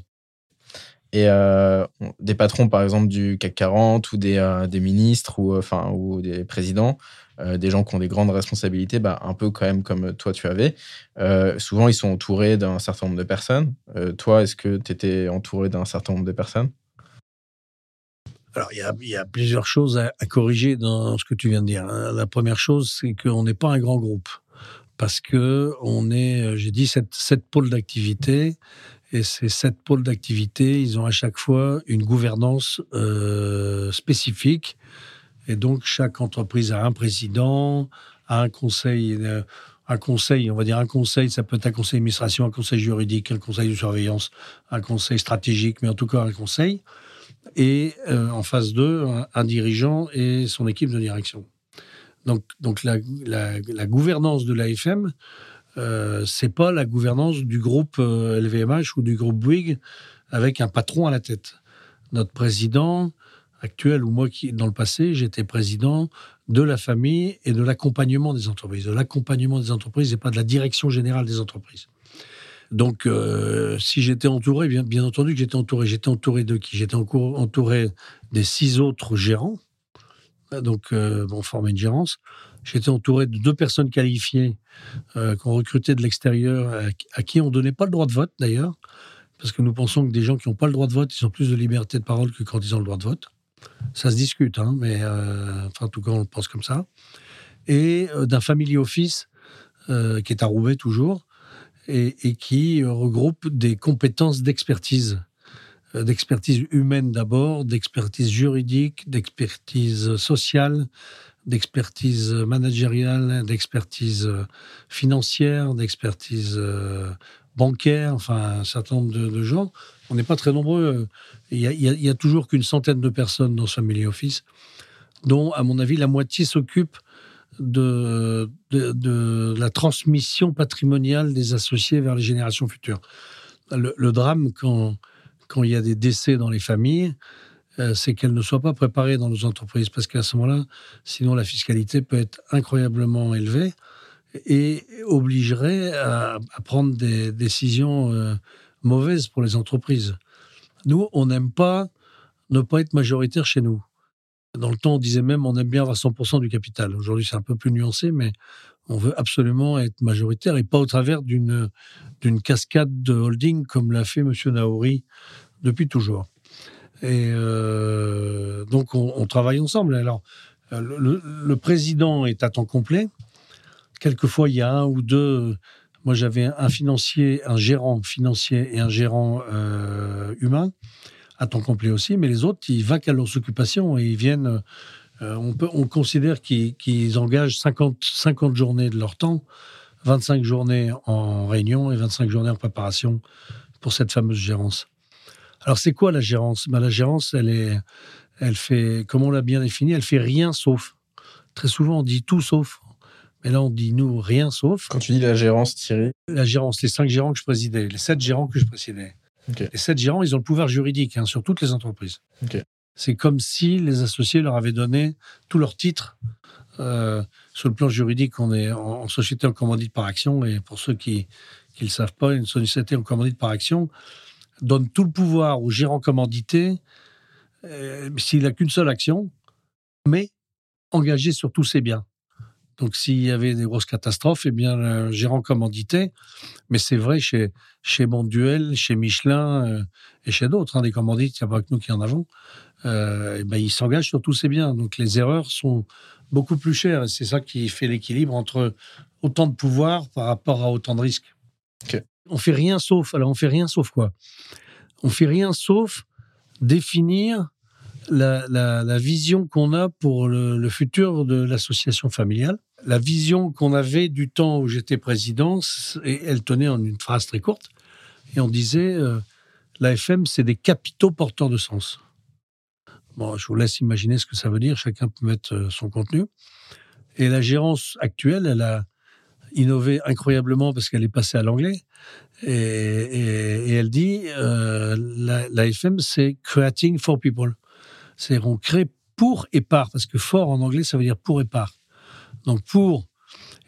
Et euh, des patrons, par exemple, du CAC 40 ou des, euh, des ministres ou, enfin, ou des présidents, euh, des gens qui ont des grandes responsabilités, bah, un peu quand même comme toi tu avais, souvent ils sont entourés d'un certain nombre de personnes. toi, est-ce que tu étais entouré d'un certain nombre de personnes? Alors, il y, a, plusieurs choses à, corriger dans ce que tu viens de dire. Hein. La première chose, c'est qu'on n'est pas un grand groupe. Parce que on est, euh, j'ai dit, sept, pôles d'activité. Et ces sept pôles d'activité, ils ont à chaque fois une gouvernance euh, spécifique. Et donc, chaque entreprise a un président, a un conseil. Euh, un conseil, on va dire un conseil, ça peut être un conseil d'administration, un conseil juridique, un conseil de surveillance, un conseil stratégique, mais en tout cas un conseil et euh, en phase 2, un, dirigeant et son équipe de direction. Donc, donc la, la, gouvernance de l'AFM, euh, c'est pas la gouvernance du groupe LVMH euh, ou du groupe Bouygues avec un patron à la tête. Notre président actuel, ou moi qui, dans le passé, j'étais président de la famille et de l'accompagnement des entreprises. De l'accompagnement des entreprises et pas de la direction générale des entreprises. Donc, euh, si j'étais entouré, bien, entendu que j'étais entouré. J'étais entouré de qui? J'étais entouré des six autres gérants. Donc, euh, on formait une gérance. J'étais entouré de deux personnes qualifiées euh, qu'on recrutait de l'extérieur, à, qui on donnait pas le droit de vote d'ailleurs, parce que nous pensons que des gens qui n'ont pas le droit de vote, ils ont plus de liberté de parole que quand ils ont le droit de vote. Ça se discute, hein, mais enfin, en tout cas, on le pense comme ça. Et d'un family office qui est à Roubaix toujours, et, qui euh, regroupe des compétences d'expertise euh, d'expertise humaine d'abord, d'expertise juridique, d'expertise sociale, d'expertise managériale, d'expertise euh, financière, d'expertise bancaire, enfin un certain nombre de, gens. On n'est pas très nombreux. Il y, a, toujours qu'une centaine de personnes dans ce Family Office, dont, à mon avis, la moitié s'occupe de, la transmission patrimoniale des associés vers les générations futures. Le, drame, quand il y a des décès dans les familles, euh, c'est qu'elles ne soient pas préparées dans nos entreprises, parce qu'à ce moment-là, sinon la fiscalité peut être incroyablement élevée et obligerait à, prendre des décisions euh, mauvaises pour les entreprises. Nous, on n'aime pas ne pas être majoritaire chez nous. Dans le temps, on disait même on aime bien avoir 100% du capital. Aujourd'hui, c'est un peu plus nuancé, mais on veut absolument être majoritaire et pas au travers d'une d'une cascade de holding comme l'a fait M. Naouri depuis toujours. Et euh, donc, on, travaille ensemble. Alors, le, le, président est à temps complet. Quelquefois, il y a un ou deux. Moi, j'avais un financier, un gérant financier et un gérant euh, humain à temps complet aussi, mais les autres, ils vaquent à leurs occupations et ils viennent. Euh, on considère qu'ils engagent 50, 50 journées de leur temps, 25 journées en réunion et 25 journées en préparation pour cette fameuse gérance. Alors, c'est quoi la gérance? Ben, La gérance, elle, est, elle fait, comme on l'a bien défini, elle fait rien sauf. Très souvent, on dit tout sauf. Mais là, on dit nous, rien sauf. Quand tu dis la gérance, Thierry? La gérance, les cinq gérants que je présidais, les sept gérants que je présidais. Les sept gérants, ils ont le pouvoir juridique hein, sur toutes les entreprises. C'est comme si les associés leur avaient donné tous leurs titres. Euh, sur le plan juridique, on est en, société en commandite par action. Et pour ceux qui ne le savent pas, une société en commandite par action donne tout le pouvoir au gérant commandité euh, s'il n'a qu'une seule action, mais engagé sur tous ses biens. Donc, s'il y avait des grosses catastrophes, eh bien, le gérant commandité, mais c'est vrai chez, chez Monduel, chez Michelin euh, et chez d'autres, hein, des commandites, il n'y a pas que nous qui en avons, euh, eh ben, il s'engage sur tous ses biens. Donc, les erreurs sont beaucoup plus chères. Et c'est ça qui fait l'équilibre entre autant de pouvoir par rapport à autant de risques. On fait rien sauf, alors on fait rien sauf quoi? On fait rien sauf définir la, vision qu'on a pour le, futur de l'association familiale. La vision qu'on avait du temps où j'étais président, elle tenait en une phrase très courte, et on disait euh, la FM, c'est des capitaux porteurs de sens. Bon, je vous laisse imaginer ce que ça veut dire, chacun peut mettre euh, son contenu. Et la gérance actuelle, elle a innové incroyablement parce qu'elle est passée à l'anglais. Et, elle dit euh, la, FM, c'est creating for people. C'est on crée pour et par, parce que for en anglais, ça veut dire pour et par. Donc pour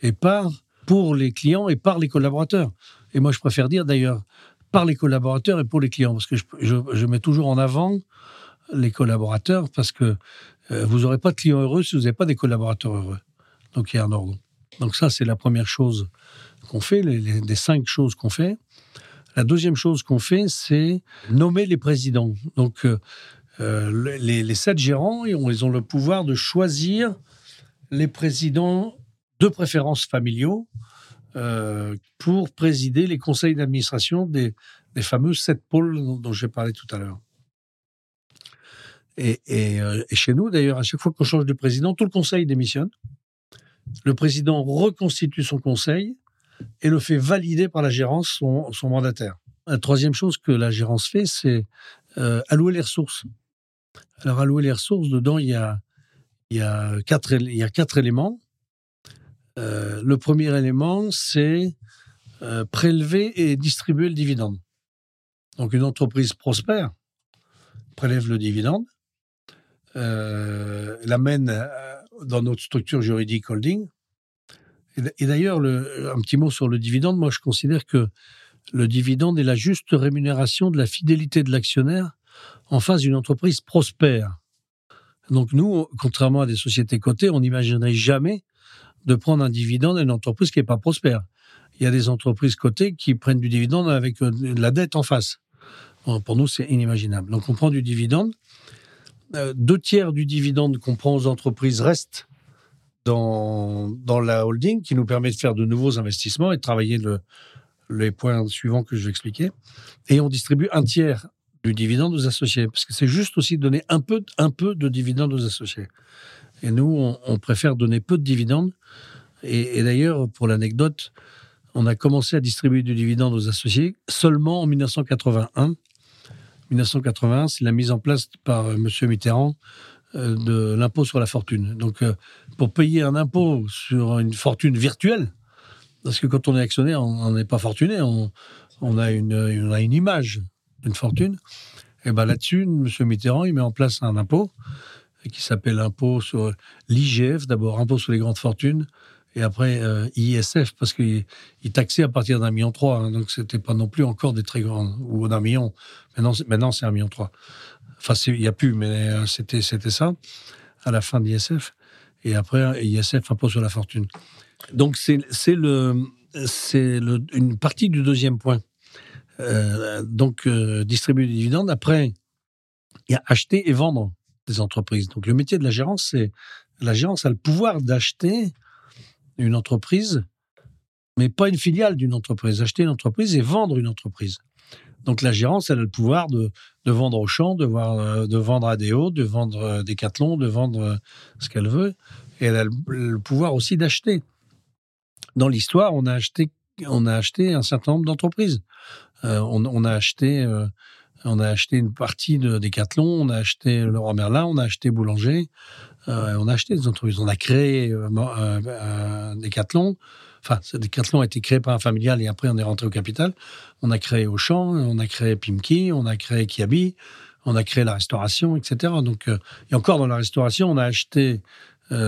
et par, pour les clients et par les collaborateurs. Et moi, je préfère dire d'ailleurs par les collaborateurs et pour les clients, parce que je, mets toujours en avant les collaborateurs, parce que euh, vous n'aurez pas de clients heureux si vous n'avez pas des collaborateurs heureux. Donc il y a un ordre. Donc ça, c'est la première chose qu'on fait, les, cinq choses qu'on fait. La deuxième chose qu'on fait, c'est nommer les présidents. Donc euh, euh, les, sept gérants, ils ont, le pouvoir de choisir les présidents de préférence familiaux euh, pour présider les conseils d'administration des, fameux sept pôles dont, j'ai parlé tout à l'heure. Et, chez nous, d'ailleurs, à chaque fois qu'on change de président, tout le conseil démissionne. Le président reconstitue son conseil et le fait valider par la gérance, son, mandataire. La troisième chose que la gérance fait, c'est euh, allouer les ressources. Alors, allouer les ressources, dedans, il y a, il y a, quatre, éléments. Euh, le premier élément, c'est euh, prélever et distribuer le dividende. Donc, une entreprise prospère prélève le dividende, l'amène dans notre structure juridique holding. Et d'ailleurs, un petit mot sur le dividende. Moi, je considère que le dividende est la juste rémunération de la fidélité de l'actionnaire en face d'une entreprise prospère. Donc nous, contrairement à des sociétés cotées, on n'imaginerait jamais de prendre un dividende d'une entreprise qui n'est pas prospère. Il y a des entreprises cotées qui prennent du dividende avec euh, de la dette en face. pour nous, c'est inimaginable. Donc on prend du dividende deux tiers du dividende qu'on prend aux entreprises restent dans, dans la holding, qui nous permet de faire de nouveaux investissements et de travailler le, les points suivants que je vais expliquer. Et on distribue un tiers du dividende aux associés, parce que c'est juste aussi donner un peu, un peu de dividende aux associés. Et nous, on, préfère donner peu de dividendes. Et d'ailleurs, pour l'anecdote, on a commencé à distribuer du dividende aux associés seulement en 1981 1980, c'est la mise en place par euh, M. Mitterrand euh, de l'impôt sur la fortune. Donc, euh, pour payer un impôt sur une fortune virtuelle, parce que quand on est actionnaire, on n'est pas fortuné, on, a une, image d'une fortune. Et ben là-dessus, M. Mitterrand, il met en place un impôt qui s'appelle l'impôt sur l'IGF, d'abord impôt sur les grandes fortunes, et après euh, ISF parce qu'il taxait à partir d'un million trois, hein, donc c'était pas non plus encore des très grands ou d'un million. Maintenant, c'est un million trois. Enfin, il n'y a plus, mais euh, c'était ça à la fin d'ISF et après ISF impôt sur la fortune. Donc c'est le c'est une partie du deuxième point. Euh, donc distribuer des dividendes. Après, il y a acheter et vendre des entreprises. Donc le métier de la gérance, c'est la gérance a le pouvoir d'acheter une entreprise, mais pas une filiale d'une entreprise. Acheter une entreprise et vendre une entreprise. Donc la gérance, elle a le pouvoir de, de vendre au champ, de, euh, vendre à des hauts, de vendre euh, des cathlons, de vendre euh, ce qu'elle veut. Et elle a le, pouvoir aussi d'acheter. Dans l'histoire, on a acheté, on a acheté un certain nombre d'entreprises. on, on, a acheté, on a acheté une partie de Decathlon, on a acheté Leroy Merlin, on a acheté Boulanger, euh, on a acheté des entreprises, on a créé euh, euh, Decathlon. Enfin, Decathlon a été créé par un familial et après on est rentré au capital. On a créé Auchan, on a créé Pimki, on a créé Kiabi, on a créé la restauration, etc. Donc, et encore dans la restauration, on a acheté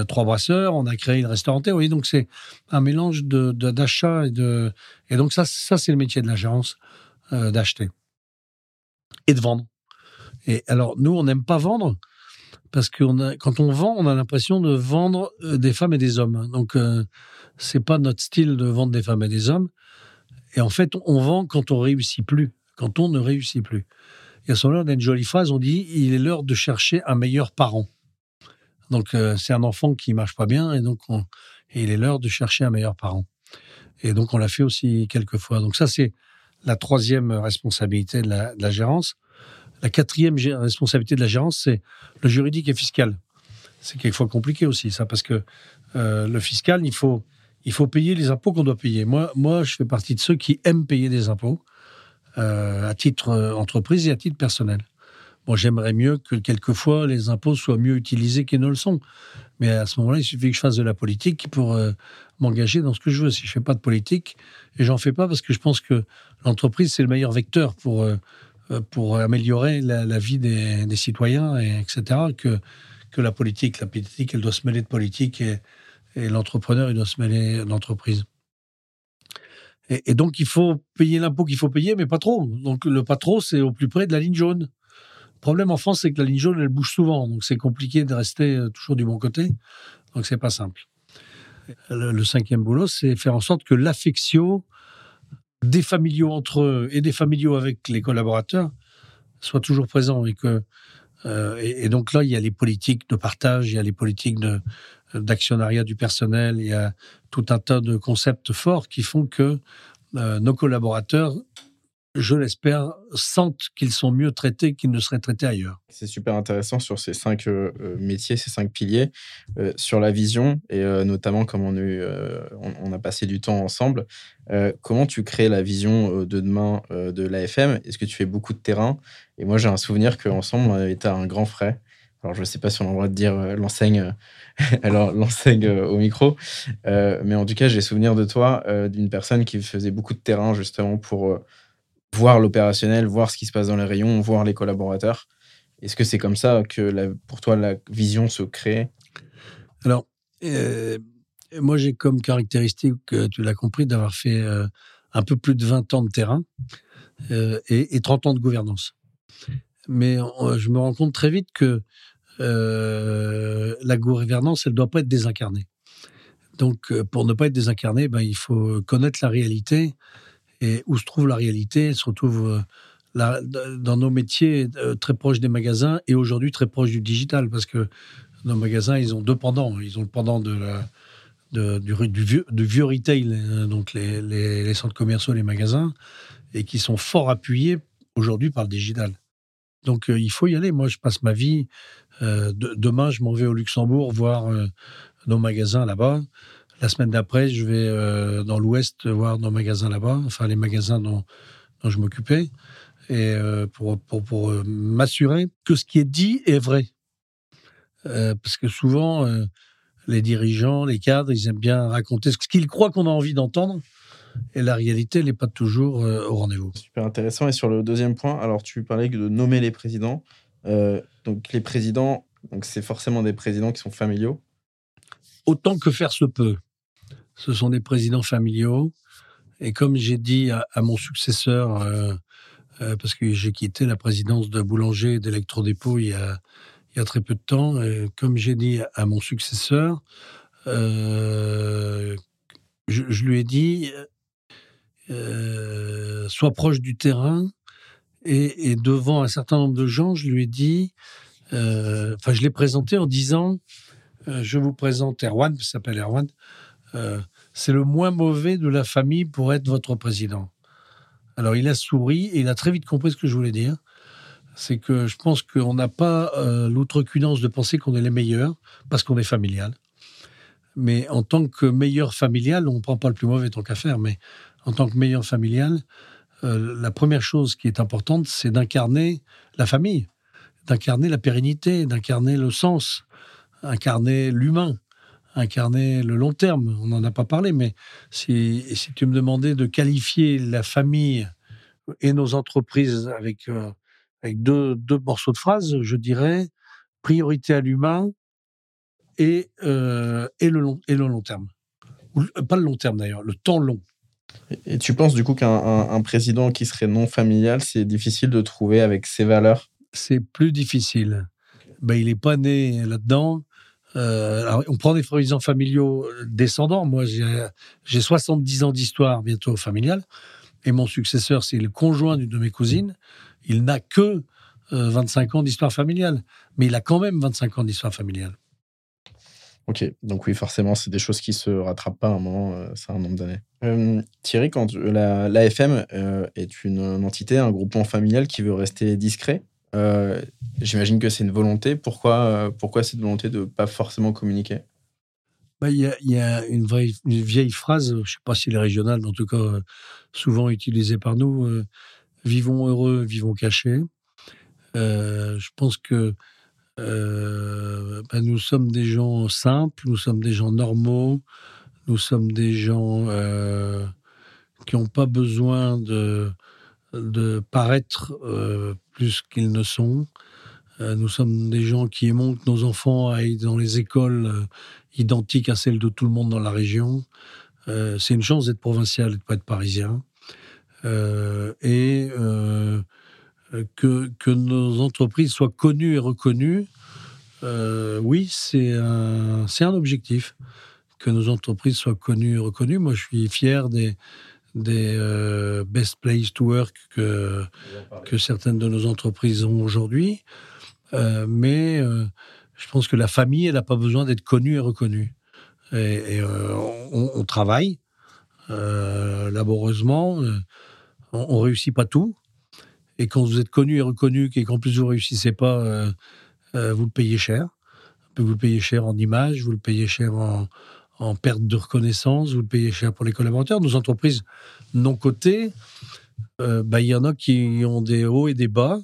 trois brasseurs, on a créé une restaurante. Oui, donc c'est un mélange de d'achat et de et donc ça, ça c'est le métier de la gérance, d'acheter et de vendre. Et alors nous, on n'aime pas vendre parce que quand on vend, on a l'impression de vendre euh, des femmes et des hommes. Donc, euh, c'est pas notre style de vendre des femmes et des hommes. Et en fait, on vend quand on réussit plus, quand on ne réussit plus. Et à ce moment-là, on a une jolie phrase, on dit il est l'heure de chercher un meilleur parent. Donc, euh, c'est un enfant qui marche pas bien, et donc il est l'heure de chercher un meilleur parent. Et donc, on l'a fait aussi quelques fois. Donc, ça, c'est la troisième responsabilité de la, de la gérance. La quatrième responsabilité de la gérance, c'est le juridique et fiscal. C'est quelquefois compliqué aussi, ça, parce que euh, le fiscal, il faut, il faut payer les impôts qu'on doit payer. Moi, moi, je fais partie de ceux qui aiment payer des impôts euh, à titre euh, entreprise et à titre personnel. Bon, j'aimerais mieux que quelquefois les impôts soient mieux utilisés qu'ils ne le sont. Mais à ce moment-là, il suffit que je fasse de la politique pour m'engager dans ce que je veux. Si je fais pas de politique, et j'en fais pas parce que je pense que l'entreprise, c'est le meilleur vecteur pour, pour améliorer la, vie des, citoyens, et etc., que, que la politique. La politique, elle doit se mêler de politique et, l'entrepreneur, il doit se mêler d'entreprise. Et, donc, il faut payer l'impôt qu'il faut payer, mais pas trop. Donc, le pas trop, c'est au plus près de la ligne jaune. Le problème en France, c'est que la ligne jaune, elle bouge souvent. Donc, c'est compliqué de rester euh, toujours du bon côté. Donc, c'est pas simple. Le, cinquième boulot, c'est faire en sorte que l'affection des familiaux entre eux et des familiaux avec les collaborateurs soit toujours présent et que euh, et, donc là, il y a les politiques de partage, il y a les politiques d'actionnariat du personnel, il y a tout un tas de concepts forts qui font que euh, nos collaborateurs je l'espère, sentent qu'ils sont mieux traités qu'ils ne seraient traités ailleurs. C'est super intéressant sur ces cinq euh, métiers, ces cinq piliers, sur la vision, et notamment comme on a, passé du temps ensemble. comment tu crées la vision de demain de l'AFM Est-ce que tu fais beaucoup de terrain? Et moi, j'ai un souvenir qu'ensemble, on été à un grand frais. Alors, je ne sais pas si on a le droit de dire l'enseigne au micro, mais en tout cas, j'ai souvenir de toi, d'une personne qui faisait beaucoup de terrain justement pour voir l'opérationnel, voir ce qui se passe dans les rayons, voir les collaborateurs. Est-ce que c'est comme ça que pour toi la vision se crée? Alors, euh, moi j'ai comme caractéristique, tu l'as compris, d'avoir fait euh, un peu plus de 20 ans de terrain euh, et, 30 ans de gouvernance. Mais je me rends compte très vite que la gouvernance, elle ne doit pas être désincarnée. Donc, pour ne pas être désincarnée, ben, il faut connaître la réalité et où se trouve la réalité se retrouve euh, dans nos métiers euh, très proches des magasins et aujourd'hui très proches du digital parce que nos magasins, ils ont deux pendants. Ils ont le pendant de la, du, vieux, du, vieux, retail, euh, donc les, les, centres commerciaux, les magasins, et qui sont fort appuyés aujourd'hui par le digital. Donc il faut y aller. Moi, je passe ma vie. demain, je m'en vais au Luxembourg voir nos magasins là-bas. La semaine d'après, je vais euh, dans l'Ouest voir nos magasins là-bas, enfin les magasins dont, je m'occupais, et euh, pour, pour, euh, m'assurer que ce qui est dit est vrai. parce que souvent, les dirigeants, les cadres, ils aiment bien raconter ce qu'ils croient qu'on a envie d'entendre. Et la réalité n'est pas toujours au rendez-vous. Super intéressant. Et sur le deuxième point, alors tu parlais de nommer les présidents. donc les présidents, donc c'est forcément des présidents qui sont familiaux. Autant que faire se peut ce sont des présidents familiaux. Et comme j'ai dit à, mon successeur, euh, euh, parce que j'ai quitté la présidence de Boulanger et d'Electrodépôt il, y a, il très peu de temps, et comme j'ai dit à mon successeur, euh, je, lui ai dit, sois proche du terrain, et, devant un certain nombre de gens, je lui ai dit, enfin je l'ai présenté en disant, je vous présente Erwan, qui s'appelle Erwan, euh, c'est le moins mauvais de la famille pour être votre président. Alors il a souri et il a très vite compris ce que je voulais dire. C'est que je pense qu'on n'a pas euh, l'outrecuidance de penser qu'on est les meilleurs parce qu'on est familial. Mais en tant que meilleur familial, on ne prend pas le plus mauvais tant qu'à faire, mais en tant que meilleur familial, euh, la première chose qui est importante, c'est d'incarner la famille, d'incarner la pérennité, d'incarner le sens, incarner l'humain incarner le long terme. On n'en a pas parlé, mais si, si tu me demandais de qualifier la famille et nos entreprises avec, euh, avec deux, deux, morceaux de phrase, je dirais priorité à l'humain et, euh, et, le long, et le long terme. pas le long terme d'ailleurs, le temps long. Et tu penses du coup qu'un président qui serait non familial, c'est difficile de trouver avec ses valeurs? C'est plus difficile. Ben, il n'est pas né là-dedans. Euh, on prend des présidents familiaux descendants. Moi, j'ai 70 ans d'histoire bientôt familiale. Et mon successeur, c'est le conjoint d'une de mes cousines. Il n'a que 25 euh, ans d'histoire familiale. Mais il a quand même 25 ans d'histoire familiale. Ok, donc oui, forcément, c'est des choses qui se rattrapent pas à un moment, euh, c'est un nombre d'années. Thierry, quand l'AFM est une, entité, un groupement familial qui veut rester discret, J'imagine que c'est une volonté. Pourquoi, pourquoi cette volonté de ne pas forcément communiquer? Bah, il y, a, une, vieille phrase, je ne sais pas si elle est régionale, mais en tout cas souvent utilisée par nous vivons heureux, vivons cachés. je pense que bah, nous sommes des gens simples, nous sommes des gens normaux, nous sommes des gens qui n'ont pas besoin de, de paraître plus qu'ils ne sont. nous sommes des gens qui aimons que nos enfants aillent dans les écoles identiques à celles de tout le monde dans la région. c'est une chance d'être provincial et de pas être parisien. et que, que, nos entreprises soient connues et reconnues, oui, c'est un, un objectif que nos entreprises soient connues et reconnues. Moi, je suis fier des, des euh, best place to work que, que certaines de nos entreprises ont aujourd'hui. Euh, mais euh, je pense que la famille, elle n'a pas besoin d'être connue et reconnue. Et, on, travaille laborieusement, on, ne réussit pas tout. Et quand vous êtes connu et reconnu, et qu'en plus vous réussissez pas, vous le payez cher. Vous le payez cher en images, vous le payez cher en, en perte de reconnaissance, vous le payez cher pour les collaborateurs. Nos entreprises non cotées, euh, bah, il y en a qui ont des hauts et des bas.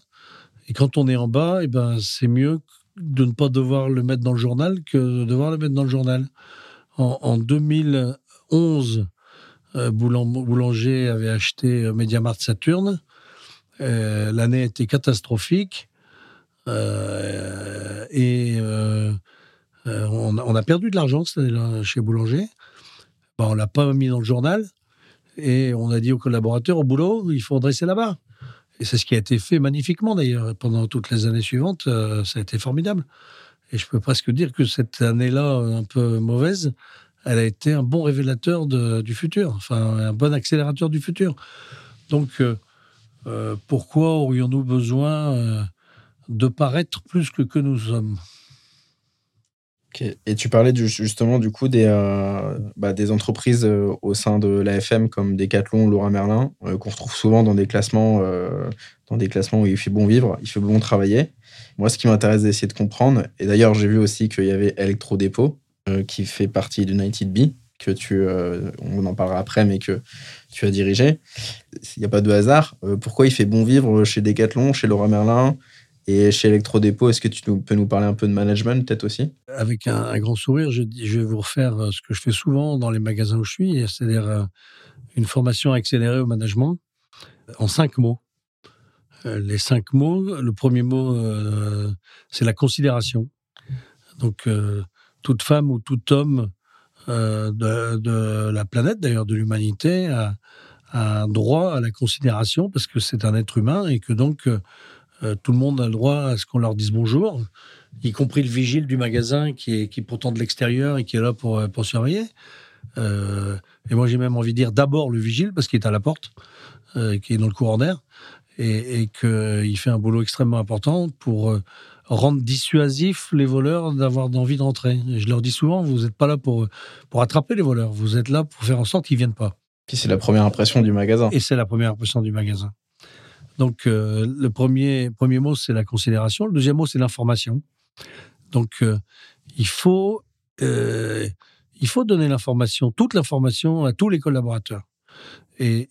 Et quand on est en bas, et eh ben, c'est mieux de ne pas devoir le mettre dans le journal que de devoir le mettre dans le journal. En, 2011, euh, Boulanger avait acheté euh, Mediamart Saturne. L'année était catastrophique. et euh, on, a perdu de l'argent chez Boulanger. On on l'a pas mis dans le journal. Et on a dit aux collaborateurs, au boulot, il faut dresser là-bas. Et c'est ce qui a été fait magnifiquement d'ailleurs. Pendant toutes les années suivantes, euh, ça a été formidable. Et je peux presque dire que cette année-là, un peu mauvaise, elle a été un bon révélateur du futur, enfin un bon accélérateur du futur. Donc, euh, pourquoi aurions-nous besoin de paraître plus que nous sommes? Et tu parlais justement du coup des, euh, bah, des entreprises euh, au sein de l'AFM comme Decathlon, Laura Merlin, euh, qu'on retrouve souvent dans des classements, dans des classements où il fait bon vivre, il fait bon travailler. Moi, ce qui m'intéresse d'essayer de comprendre, et d'ailleurs j'ai vu aussi qu'il y avait Electrodépôt qui fait partie d'United Bee, que tu, on en parlera après, mais que tu as dirigé. Il n'y a pas de hasard. pourquoi il fait bon vivre chez Decathlon, chez Laura Merlin et chez Electrodépôt, est-ce que tu peux nous parler un peu de management, peut-être aussi? Avec un, grand sourire, je, vais vous refaire euh, ce que je fais souvent dans les magasins où je suis, c'est-à-dire euh, une formation accélérée au management en cinq mots. Euh, les cinq mots, le premier mot, c'est la considération. Donc, toute femme ou tout homme de, la planète, d'ailleurs de l'humanité, a, a, un droit à la considération parce que c'est un être humain et que donc euh, tout le monde a le droit à ce qu'on leur dise bonjour, y compris le vigile du magasin qui est, qui pourtant de l'extérieur et qui est là pour, euh, pour surveiller. Euh, et moi, j'ai même envie de dire d'abord le vigile, parce qu'il est à la porte, qui est dans le courant d'air, et, et qu'il fait un boulot extrêmement important pour rendre dissuasif les voleurs d'avoir envie de rentrer. je leur dis souvent, vous n'êtes pas là pour, pour attraper les voleurs, vous êtes là pour faire en sorte qu'ils ne viennent pas. C'est la première impression du magasin. Et c'est la première impression du magasin. Donc, euh, le premier, premier mot, c'est la considération. Le deuxième mot, c'est l'information. Donc, euh, il, faut, euh, il faut donner l'information, toute l'information à tous les collaborateurs. Et,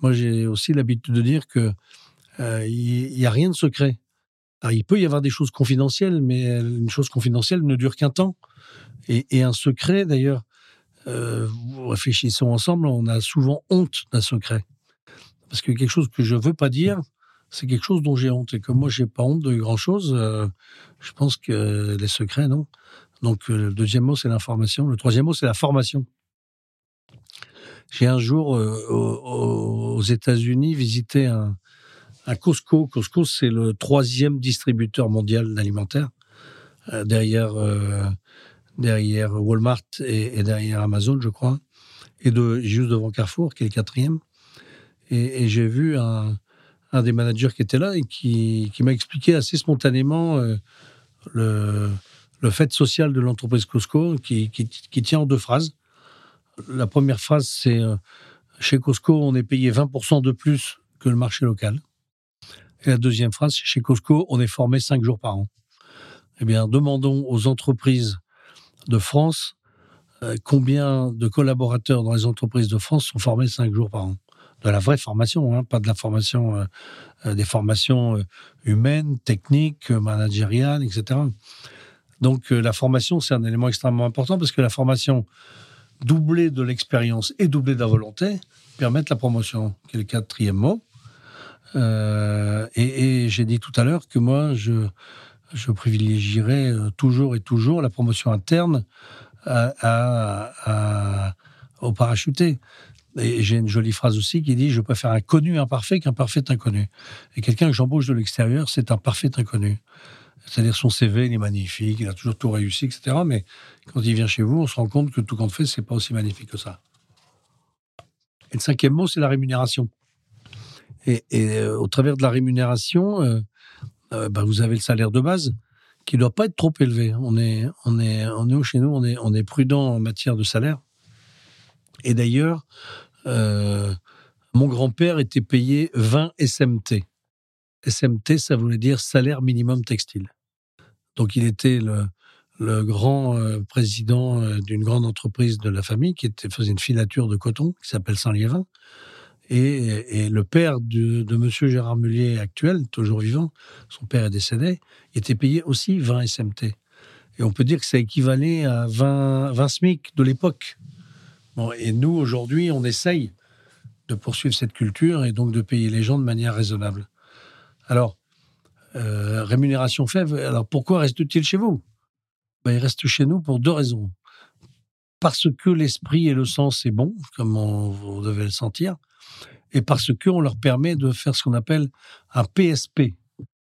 moi, j'ai aussi l'habitude de dire que il n'y a rien de secret. il peut y avoir des choses confidentielles, mais une chose confidentielle ne dure qu'un temps. Et, et, un secret, d'ailleurs, réfléchissons ensemble, on a souvent honte d'un secret. Parce que quelque chose que je veux pas dire, c'est quelque chose dont j'ai honte. Et comme moi, j'ai pas honte de grand chose, euh, je pense que les secrets, non. Donc, euh, le deuxième mot, c'est l'information. Le troisième mot, c'est la formation. J'ai un jour, euh, aux, États-Unis, visité un, Costco. Costco, c'est le troisième distributeur mondial d'alimentaire, derrière, derrière Walmart et, derrière Amazon, je crois, et juste devant Carrefour, qui est le quatrième. Et, j'ai vu un, des managers qui était là et qui, m'a expliqué assez spontanément euh, le, fait social de l'entreprise Costco qui, tient en deux phrases. La première phrase, c'est euh, chez Costco, on est payé 20% de plus que le marché local. Et la deuxième phrase, chez Costco, on est formé cinq jours par an. Eh bien, demandons aux entreprises de France euh, combien de collaborateurs dans les entreprises de France sont formés cinq jours par an. De la vraie formation, hein, pas de la formation, euh, euh, des formations humaines, techniques, managériales, etc. Donc la formation, c'est un élément extrêmement important parce que la formation doublée de l'expérience et doublée de la volonté permettent la promotion, qui est le quatrième mot. et, j'ai dit tout à l'heure que moi, je, je privilégierais toujours et toujours la promotion interne à, au parachuté. Et j'ai une jolie phrase aussi qui dit Je préfère un connu imparfait qu'un parfait inconnu. Et quelqu'un que j'embauche de l'extérieur, c'est un parfait inconnu. C'est-à-dire son CV, il est magnifique, il a toujours tout réussi, etc. Mais quand il vient chez vous, on se rend compte que tout compte fait, c'est pas aussi magnifique que ça. Et le cinquième mot, c'est la rémunération. Et, euh, au travers de la rémunération, euh, euh, bah, vous avez le salaire de base qui ne doit pas être trop élevé. On est, on est, on est chez nous, on est, on est prudent en matière de salaire. Et d'ailleurs, euh, mon grand-père était payé 20 SMT. SMT, ça voulait dire salaire minimum textile. Donc il était le, grand euh, président euh, d'une grande entreprise de la famille qui faisait une filature de coton qui s'appelle Saint-Liévin. Et, le père de, de Monsieur Gérard Mullier actuel, toujours vivant, son père est décédé, était payé aussi 20 SMT. Et on peut dire que ça équivalait à 20, 20 SMIC de l'époque. Et nous, aujourd'hui, on essaye de poursuivre cette culture et donc de payer les gens de manière raisonnable. Alors, euh, rémunération faible, alors pourquoi reste-t-il chez vous? Ben, Il reste chez nous pour deux raisons. Parce que l'esprit et le sens est bon, comme vous devez le sentir, et parce qu'on leur permet de faire ce qu'on appelle un PSP.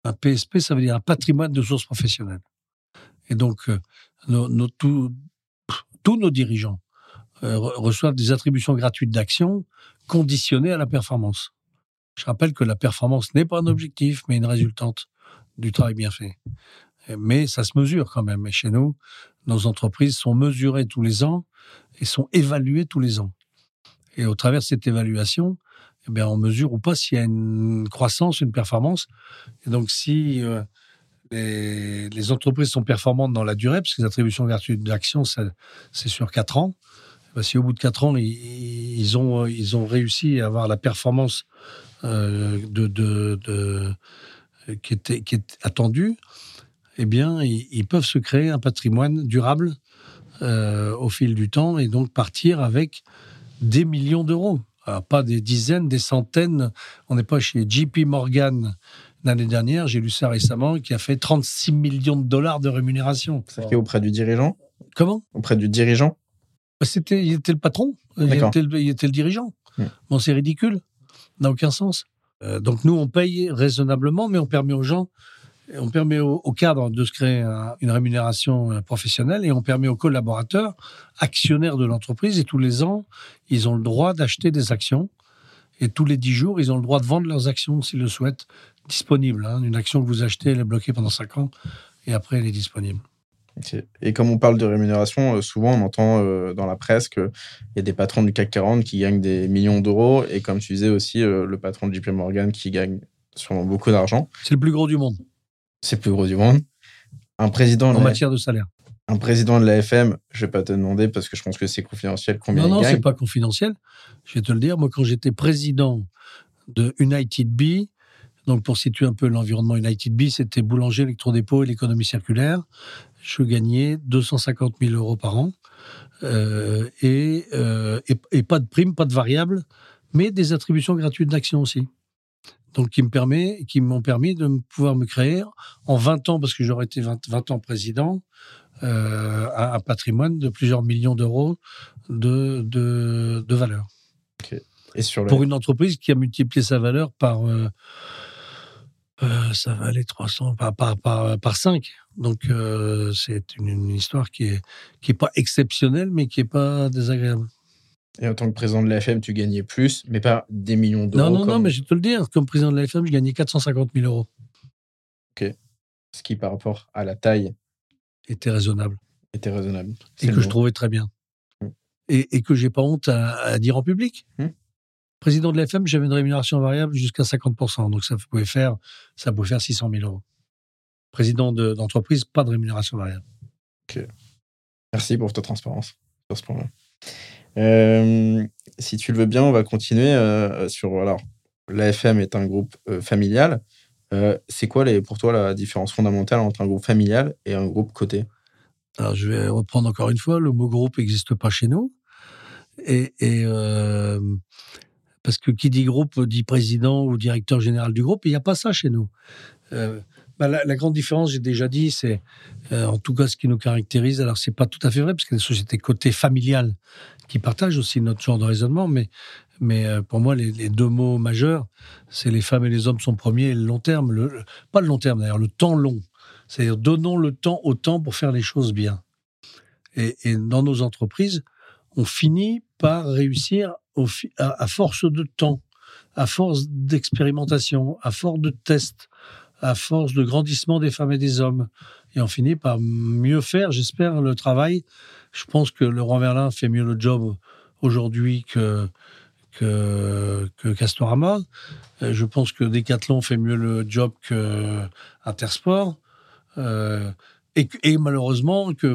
Un PSP, ça veut dire un patrimoine de sources professionnelles. Et donc, euh, tous nos dirigeants reçoivent des attributions gratuites d'actions conditionnées à la performance. Je rappelle que la performance n'est pas un objectif, mais une résultante du travail bien fait. Mais ça se mesure quand même. Et chez nous, nos entreprises sont mesurées tous les ans et sont évaluées tous les ans. Et au travers de cette évaluation, eh bien, on mesure ou pas s'il y a une croissance, une performance. Et donc, si euh, les, entreprises sont performantes dans la durée, parce que les attributions gratuites d'actions, c'est sur 4 ans, eh si au bout de 4 ans, ils, ont, ils ont réussi à avoir la performance euh, de, de, qui, était, qui est attendue, eh bien, ils, peuvent se créer un patrimoine durable euh, au fil du temps et donc partir avec des millions d'euros. pas des dizaines, des centaines. On n'est pas chez JP Morgan l'année dernière, j'ai lu ça récemment, qui a fait 36 millions de dollars de rémunération. Ça fait auprès du dirigeant? Comment? Auprès du dirigeant? bah, C'était, Il était le patron, il était le, dirigeant. Hmm. Bon, c'est ridicule, n'a aucun sens. Euh, donc nous, on paye raisonnablement, mais on permet aux gens on permet au, cadre de se créer une rémunération euh, professionnelle et on permet aux collaborateurs, actionnaires de l'entreprise, et tous les ans, ils ont le droit d'acheter des actions. Et tous les dix jours, ils ont le droit de vendre leurs actions s'ils le souhaitent, disponibles. Hein. Une action que vous achetez, elle est bloquée pendant cinq ans et après, elle est disponible. Et comme on parle de rémunération, euh, souvent on entend euh, dans la presse qu'il y a des patrons du CAC 40 qui gagnent des millions d'euros et comme tu disais aussi, le patron de JP Morgan qui gagne sûrement beaucoup d'argent. C'est le plus gros du monde c'est le plus gros du monde. Un président en matière de salaire. Un président de l'AFM, je vais pas te demander parce que je pense que c'est confidentiel combien non, il non, Non, c'est pas confidentiel. Je vais te le dire. Moi, quand j'étais président de United Bee, donc pour situer un peu l'environnement United Bee, c'était boulanger, électrodépôt et l'économie circulaire. Je gagnais 250 000 euros par an. Euh, et, euh, et, et, pas de prime, pas de variable, mais des attributions gratuites d'actions aussi. Donc qui me permet, qui m'ont permis de pouvoir me créer en 20 ans, parce que j'aurais été 20, ans président, euh, un, patrimoine de plusieurs millions d'euros de, de, valeur. Et sur Pour une entreprise qui a multiplié sa valeur par, euh, euh, ça va aller 300, par, par, par, par 5. Donc c'est une, une, histoire qui est, qui est pas exceptionnelle, mais qui est pas désagréable. Et en tant que président de l'AFM, tu gagnais plus, mais pas des millions d'euros. Non, non, non, mais je vais te le dire. Comme président de l'AFM, je gagnais 450 000 euros. Ok. Ce qui, par rapport à la taille, était raisonnable. Était raisonnable. Et que je trouvais très bien. Hmm. Et, et, que j'ai pas honte à, dire en public. Hmm. Président de l'FM, j'avais une rémunération variable jusqu'à 50%. Donc ça pouvait faire, ça pouvait faire 600 000 euros. Président d'entreprise, pas de rémunération variable. Ok. Merci pour ta transparence sur ce point-là. Euh, si tu le veux bien, on va continuer euh, sur. Alors, l'AFM est un groupe euh, familial. c'est quoi les, pour toi la différence fondamentale entre un groupe familial et un groupe coté? Alors, je vais reprendre encore une fois, le mot groupe n'existe pas chez nous. Et, parce que qui dit groupe dit président ou directeur général du groupe, il n'y a pas ça chez nous. Bah, la, grande différence, j'ai déjà dit, c'est euh, en tout cas ce qui nous caractérise. Alors, c'est pas tout à fait vrai, parce qu'il y a des sociétés cotées familiales qui partagent aussi notre genre de raisonnement, mais, euh, pour moi, les, deux mots majeurs, c'est les femmes et les hommes sont premiers et le long terme. Le, pas le long terme d'ailleurs, le temps long. C'est-à-dire, donnons le temps au temps pour faire les choses bien. Et, dans nos entreprises, on finit par réussir à force de temps, à force d'expérimentation, à force de tests à force de grandissement des femmes et des hommes. Et on finit par mieux faire, j'espère, le travail. Je pense que Laurent Verlin fait mieux le job aujourd'hui que, que, que, Castorama. Euh, je pense que Decathlon fait mieux le job que Intersport. Euh, et, malheureusement, que,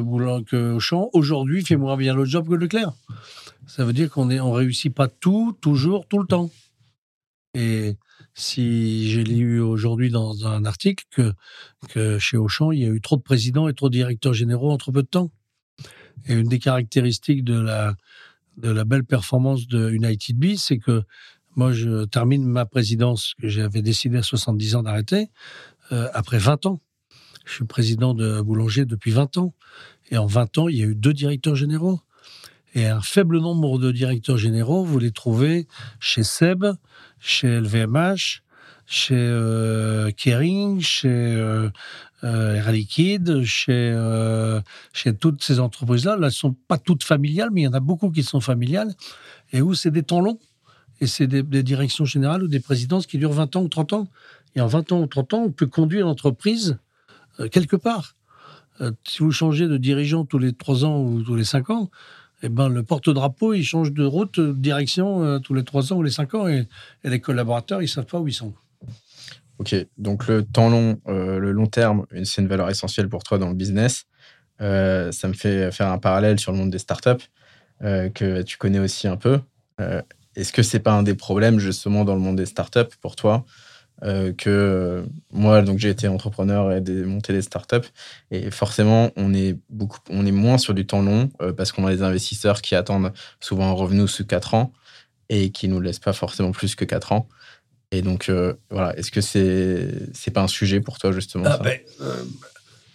Auchan, aujourd'hui, fait moins bien le job que Leclerc. Ça veut dire qu'on ne réussit pas tout, toujours, tout le temps. Et si j'ai lu aujourd'hui dans un article que, chez Auchan, il y a eu trop de présidents et trop de directeurs généraux en trop peu de temps. Et une des caractéristiques de la, belle performance de United Bee, c'est que moi, je termine ma présidence que j'avais décidé à 70 ans d'arrêter euh, après 20 ans. Je suis président de Boulanger depuis 20 ans. Et en 20 ans, il y a eu deux directeurs généraux. Et un faible nombre de directeurs généraux, vous les trouvez chez Seb, chez LVMH, chez euh, Kering, chez euh, euh Air Liquide, chez, euh, toutes ces entreprises-là. Là, elles ne sont pas toutes familiales, mais il y en a beaucoup qui sont familiales, et où c'est des temps longs, et c'est des, directions générales ou des présidences qui durent 20 ans ou 30 ans. Et en 20 ans ou 30 ans, on peut conduire l'entreprise quelque part. si vous changez de dirigeant tous les 3 ans ou tous les 5 ans, eh ben, le porte-drapeau, il change de route, de direction euh, tous les trois ans ou les cinq ans, et, les collaborateurs, ils savent pas où ils sont. Ok, donc le temps long, euh, le long terme, c'est une valeur essentielle pour toi dans le business. Euh, ça me fait faire un parallèle sur le monde des startups que tu connais aussi un peu. Est-ce que c'est pas un des problèmes justement dans le monde des startups pour toi euh, que moi, donc j'ai été entrepreneur et monté des startups. Et forcément, on est, beaucoup, on est moins sur du temps long euh, parce qu'on a des investisseurs qui attendent souvent un revenu sous 4 ans et qui ne nous laissent pas forcément plus que 4 ans. Et donc, euh, voilà, est-ce que c'est c'est pas un sujet pour toi, justement ah ben,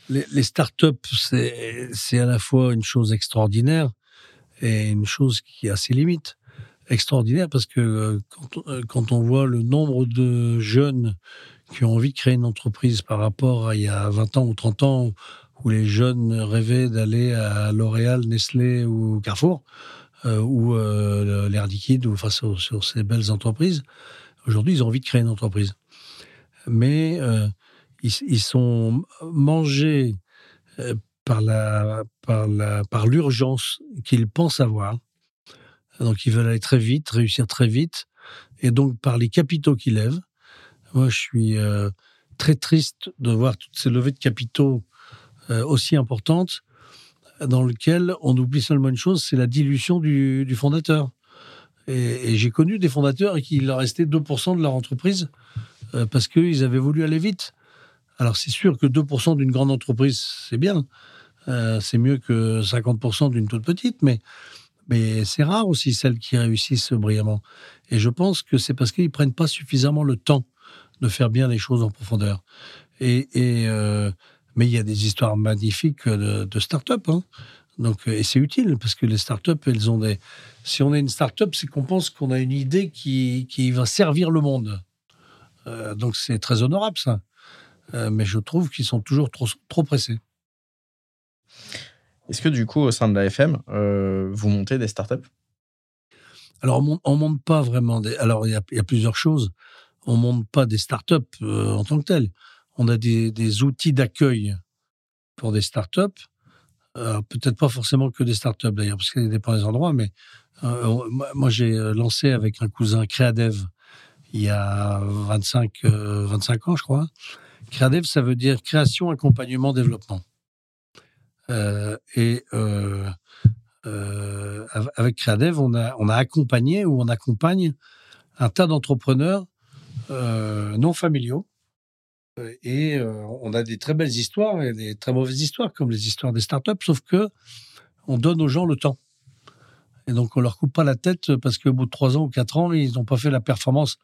les, les, startups, c'est à la fois une chose extraordinaire et une chose qui a ses limites extraordinaire parce que euh, euh, quand, on voit le nombre de jeunes qui ont envie de créer une entreprise par rapport à il y a 20 ans ou 30 ans où les jeunes rêvaient d'aller à L'Oréal, Nestlé ou Carrefour euh, ou l'Air Liquide ou face sur ces belles entreprises, aujourd'hui ils ont envie de créer une entreprise. Mais ils, sont mangés par la par l'urgence qu'ils pensent avoir donc ils veulent aller très vite, réussir très vite, et donc par les capitaux qu'ils lèvent. Moi, je suis euh, très triste de voir toutes ces levées de capitaux euh, aussi importantes, dans lesquelles on oublie seulement une chose, c'est la dilution du, fondateur. Et, j'ai connu des fondateurs qui leur restait 2% de leur entreprise euh, parce qu'ils avaient voulu aller vite. Alors c'est sûr que 2% d'une grande entreprise, c'est bien. c'est mieux que 50% d'une toute petite, mais mais c'est rare aussi celles qui réussissent brillamment. Et je pense que c'est parce qu'ils prennent pas suffisamment le temps de faire bien les choses en profondeur. Et, euh, mais il y a des histoires magnifiques de, start-up. Hein. Donc, et c'est utile parce que les start-up, elles ont des. Si on est une start-up, c'est qu'on pense qu'on a une idée qui, va servir le monde. Euh, donc, c'est très honorable, ça. Euh, mais je trouve qu'ils sont toujours trop pressés. Est-ce que du coup, au sein de l'AFM, euh, vous montez des startups? Alors, on ne monte pas vraiment des. Alors, il y, a plusieurs choses. On ne monte pas des startups euh, en tant que telles. On a des, outils d'accueil pour des startups. Peut-être pas forcément que des startups d'ailleurs, parce qu'il dépend des endroits, mais moi, j'ai lancé avec un cousin Créadev il y a 25, 25 ans, je crois. Créadev, ça veut dire création, accompagnement, développement. Et avec Créadev, on a, accompagné ou on accompagne un tas d'entrepreneurs non familiaux euh, et euh, on a des très belles histoires et des très mauvaises histoires, comme les histoires des startups, sauf que on donne aux gens le temps. Et donc, on leur coupe pas la tête parce qu'au bout de trois ans ou quatre ans, ils n'ont pas fait la performance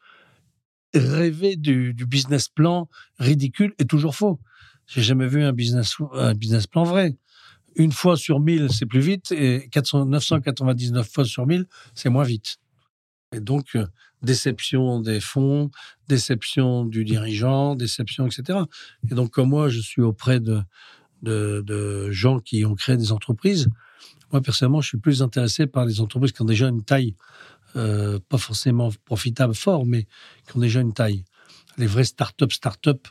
rêvée du, business plan ridicule et toujours faux. J'ai jamais vu un business, un business plan vrai. Une fois sur mille, c'est plus vite, et 400, 999 fois sur mille, c'est moins vite. Et donc, euh, déception des fonds, déception du dirigeant, déception, etc. Et donc, comme moi, je suis auprès de, de, gens qui ont créé des entreprises, moi, personnellement, je suis plus intéressé par les entreprises qui ont déjà une taille, euh, pas forcément profitable, fort, mais qui ont déjà une taille. Les vraies start-up, start-up,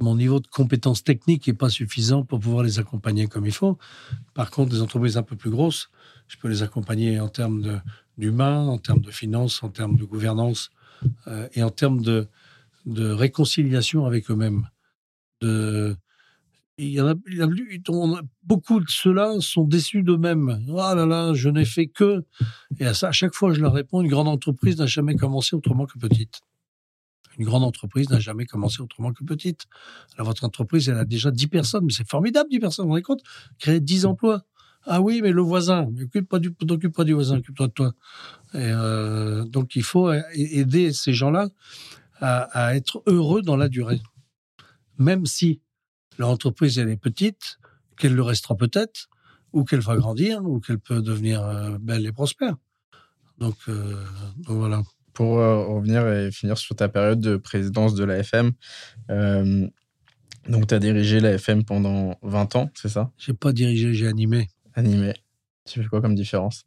mon niveau de compétence technique n'est pas suffisant pour pouvoir les accompagner comme il faut. Par contre, des entreprises un peu plus grosses, je peux les accompagner en termes de, d'humain, en termes de finances, en termes de gouvernance euh, et en termes de, réconciliation avec eux-mêmes. Il y a, beaucoup de ceux-là sont déçus d'eux-mêmes. Ah là là, je n'ai fait que. Et à ça, à chaque fois, je leur réponds une grande entreprise n'a jamais commencé autrement que petite. Une grande entreprise n'a jamais commencé autrement que petite. Alors, votre entreprise, elle a déjà 10 personnes, mais c'est formidable, 10 personnes, vous vous rendez compte? Créer 10 emplois. Ah oui, mais le voisin, occupe pas du, t'occupe pas du voisin, occupe-toi de toi. Euh, donc il faut aider ces gens-là à, être heureux dans la durée. Même si leur entreprise elle est petite, qu'elle le restera peut-être, ou qu'elle va grandir, ou qu'elle peut devenir euh, belle et prospère. Donc, euh, donc voilà. Pour revenir et finir sur ta période de présidence de l'AFM, donc tu as dirigé l'AFM pendant 20 ans, c'est ça? J'ai pas dirigé, j'ai animé. Animé. Tu fais quoi comme différence?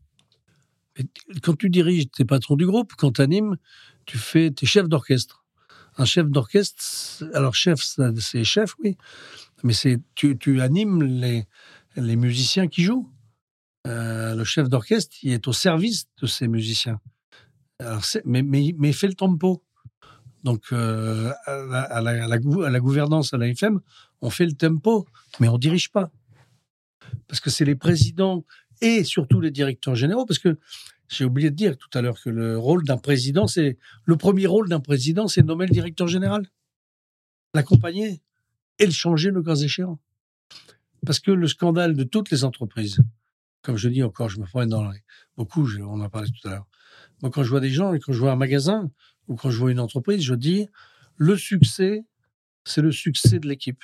Quand tu diriges, tu es patron du groupe. Quand tu animes, tu fais, es chef d'orchestre. Un chef d'orchestre, alors chef, c'est chef, oui, mais c'est tu, tu, animes les, les musiciens qui jouent. Euh, le chef d'orchestre, il est au service de ces musiciens. Mais, mais, fait le tempo. Donc, euh, à, la, la, à, la, gouvernance, à l'AFM, on fait le tempo, mais on dirige pas parce que c'est les présidents et surtout les directeurs généraux, parce que j'ai oublié de dire tout à l'heure que le rôle d'un président, c'est le premier rôle d'un président, c'est nommer le directeur général, l'accompagner et le changer le cas échéant. Parce que le scandale de toutes les entreprises, comme je dis encore, je me promène dans beaucoup, on en a parlé tout à l'heure. Moi, quand je vois des gens quand je vois un magasin ou quand je vois une entreprise, je dis le succès, c'est le succès de l'équipe.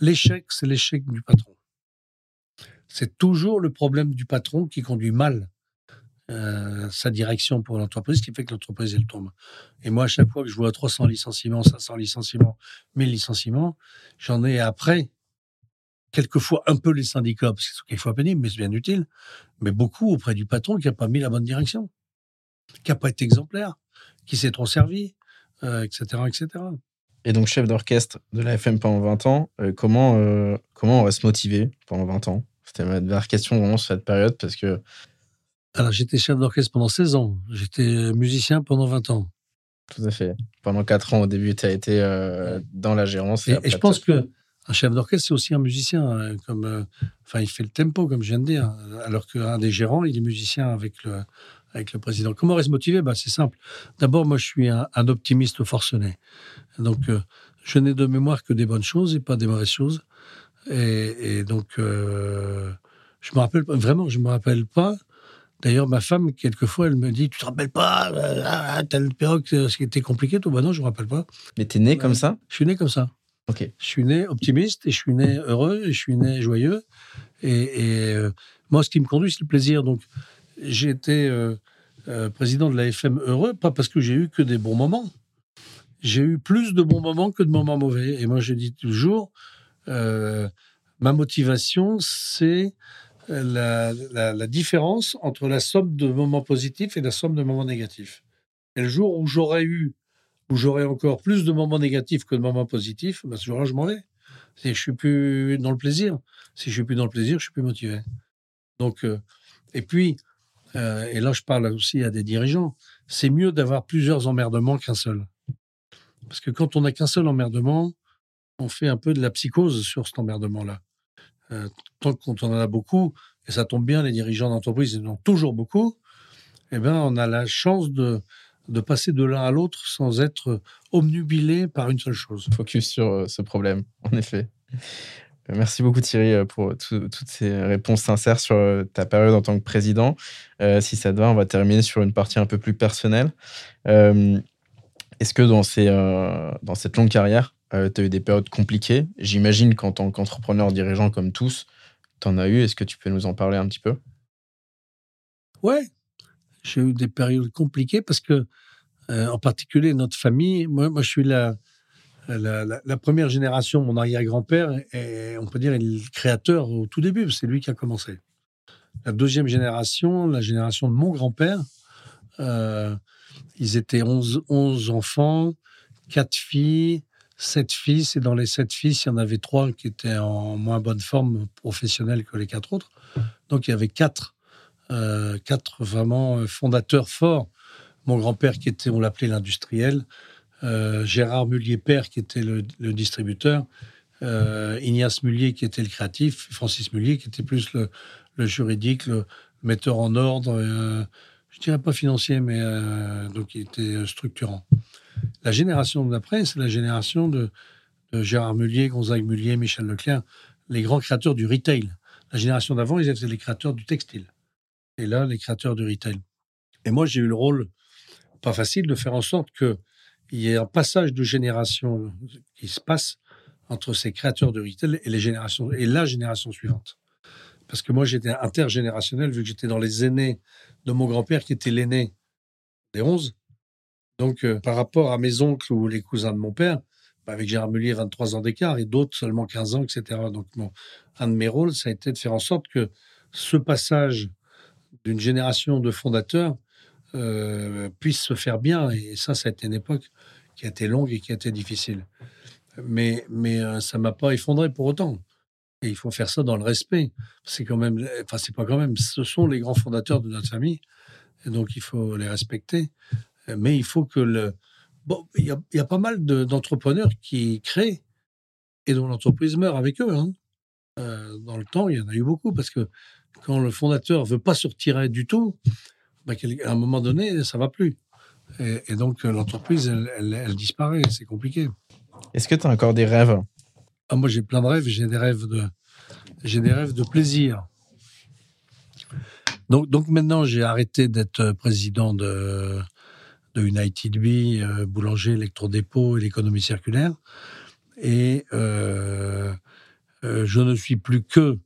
L'échec, c'est l'échec du patron c'est toujours le problème du patron qui conduit mal euh, sa direction pour l'entreprise, qui fait que l'entreprise, elle tombe. Et moi, à chaque fois que je vois 300 licenciements, 500 licenciements, 1000 licenciements, j'en ai après, quelquefois un peu les syndicats, parce que c'est quelquefois pénible, mais c'est bien utile, mais beaucoup auprès du patron qui n'a pas mis la bonne direction, qui n'a pas été exemplaire, qui s'est trop servi, etc., euh, etc. Et donc, chef d'orchestre de la FM pendant 20 ans, euh, comment, comment on va se motiver pendant 20 ans? C'était ma dernière question vraiment sur cette période parce que. Alors, j'étais chef d'orchestre pendant 16 ans. J'étais musicien pendant 20 ans. Tout à fait. Pendant 4 ans, au début, tu as été euh, dans la gérance. Et, je pense que un chef d'orchestre, c'est aussi un musicien. Comme, euh, enfin, il fait le tempo, comme je viens de dire. Alors qu'un des gérants, il est musicien avec le, avec le président. Comment reste motivé? Bah, C'est simple. D'abord, moi, je suis un, optimiste forcené. Donc, euh, je n'ai de mémoire que des bonnes choses et pas des mauvaises choses. Et, donc, euh, je me rappelle vraiment, je me rappelle pas. D'ailleurs, ma femme, quelquefois, elle me dit Tu te rappelles pas euh, telle période, ce qui était compliqué? Tout, bah non, je me rappelle pas. Mais tu es né comme ça? Je suis né comme ça. Ok. Je suis né optimiste et je suis né heureux et je suis né joyeux. Et, euh, moi, ce qui me conduit, c'est le plaisir. Donc, j'ai été président de la FM heureux, pas parce que j'ai eu que des bons moments. J'ai eu plus de bons moments que de moments mauvais. Et moi, je dis toujours euh, ma motivation, c'est la, différence entre la somme de moments positifs et la somme de moments négatifs. Et le jour où j'aurais eu, où j'aurais encore plus de moments négatifs que de moments positifs, ben, ce jour-là, je m'en vais. Si je suis plus dans le plaisir. Si je suis plus dans le plaisir, je suis plus motivé. Donc, euh, et puis, et là je parle aussi à des dirigeants, c'est mieux d'avoir plusieurs emmerdements qu'un seul. Parce que quand on n'a qu'un seul emmerdement, on fait un peu de la psychose sur cet emmerdement-là. tant qu'on en a beaucoup, et ça tombe bien, les dirigeants d'entreprise, en ont toujours beaucoup, eh ben, on a la chance de, de passer de l'un à l'autre sans être omnubilé par une seule chose. Focus sur euh, ce problème, en effet. Euh, merci beaucoup Thierry euh, pour toutes ces réponses sincères sur ta période en tant que président. si ça te va, on va terminer sur une partie un peu plus personnelle. Est-ce que dans, cette longue carrière, tu as eu des périodes compliquées? J'imagine qu'en tant qu'entrepreneur dirigeant comme tous, tu en as eu. Est-ce que tu peux nous en parler un petit peu? Ouais, j'ai eu des périodes compliquées parce que, euh, en particulier, notre famille, moi, moi je suis la, la, première génération, mon arrière-grand-père, et on peut dire, est le créateur au tout début, c'est lui qui a commencé. La deuxième génération, la génération de mon grand-père, euh, ils étaient 11, 11 enfants, 4 filles, 7 fils, et dans les 7 fils, il y en avait 3 qui étaient en moins bonne forme professionnelle que les 4 autres. Donc il y avait 4 euh, quatre vraiment euh, fondateurs forts. Mon grand-père qui était, on l'appelait l'industriel, euh, Gérard Mullier père qui était le, distributeur, Ignace Mullier qui était le créatif, Francis Mullier qui était plus le, juridique, le metteur en ordre, je dirais pas financier, mais donc il était structurant. La génération d'après, c'est la génération de, de, Gérard Mullier, Gonzague Mullier, Michel Leclerc, les grands créateurs du retail. La génération d'avant, ils étaient les créateurs du textile et là, les créateurs du retail. Et moi, j'ai eu le rôle, pas facile, de faire en sorte qu'il y ait un passage de génération qui se passe entre ces créateurs de retail et, les générations, et la génération suivante. Parce que moi, j'étais intergénérationnel, vu que j'étais dans les aînés de mon grand-père, qui était l'aîné des 11. Donc, euh, par rapport à mes oncles ou les cousins de mon père, bah, avec Gérard Mullier, 23 ans d'écart, et d'autres seulement 15 ans, etc. Donc, un de mes rôles, ça a été de faire en sorte que ce passage d'une génération de fondateurs euh, puisse se faire bien. Et ça, ça a été une époque qui a été longue et qui a été difficile. Mais, mais euh, ça m'a pas effondré pour autant. Et il faut faire ça dans le respect. C'est quand même, enfin, c'est pas quand même, ce sont les grands fondateurs de notre famille. Et donc, il faut les respecter. Mais il faut que le. Bon, il y, a, pas mal d'entrepreneurs qui créent et dont l'entreprise meurt avec eux. Hein. Euh, dans le temps, il y en a eu beaucoup parce que quand le fondateur veut pas se retirer du tout, bah, à un moment donné, ça va plus. Et, donc, l'entreprise, elle, disparaît. C'est compliqué. Est-ce que tu as encore des rêves? Ah, Moi, j'ai plein de rêves. J'ai des rêves de, j'ai des rêves de plaisir. Donc, donc maintenant, j'ai arrêté d'être président de, de United Bee, euh, boulanger, électrodépôt et l'économie circulaire. Et euh, euh, je ne suis plus que euh,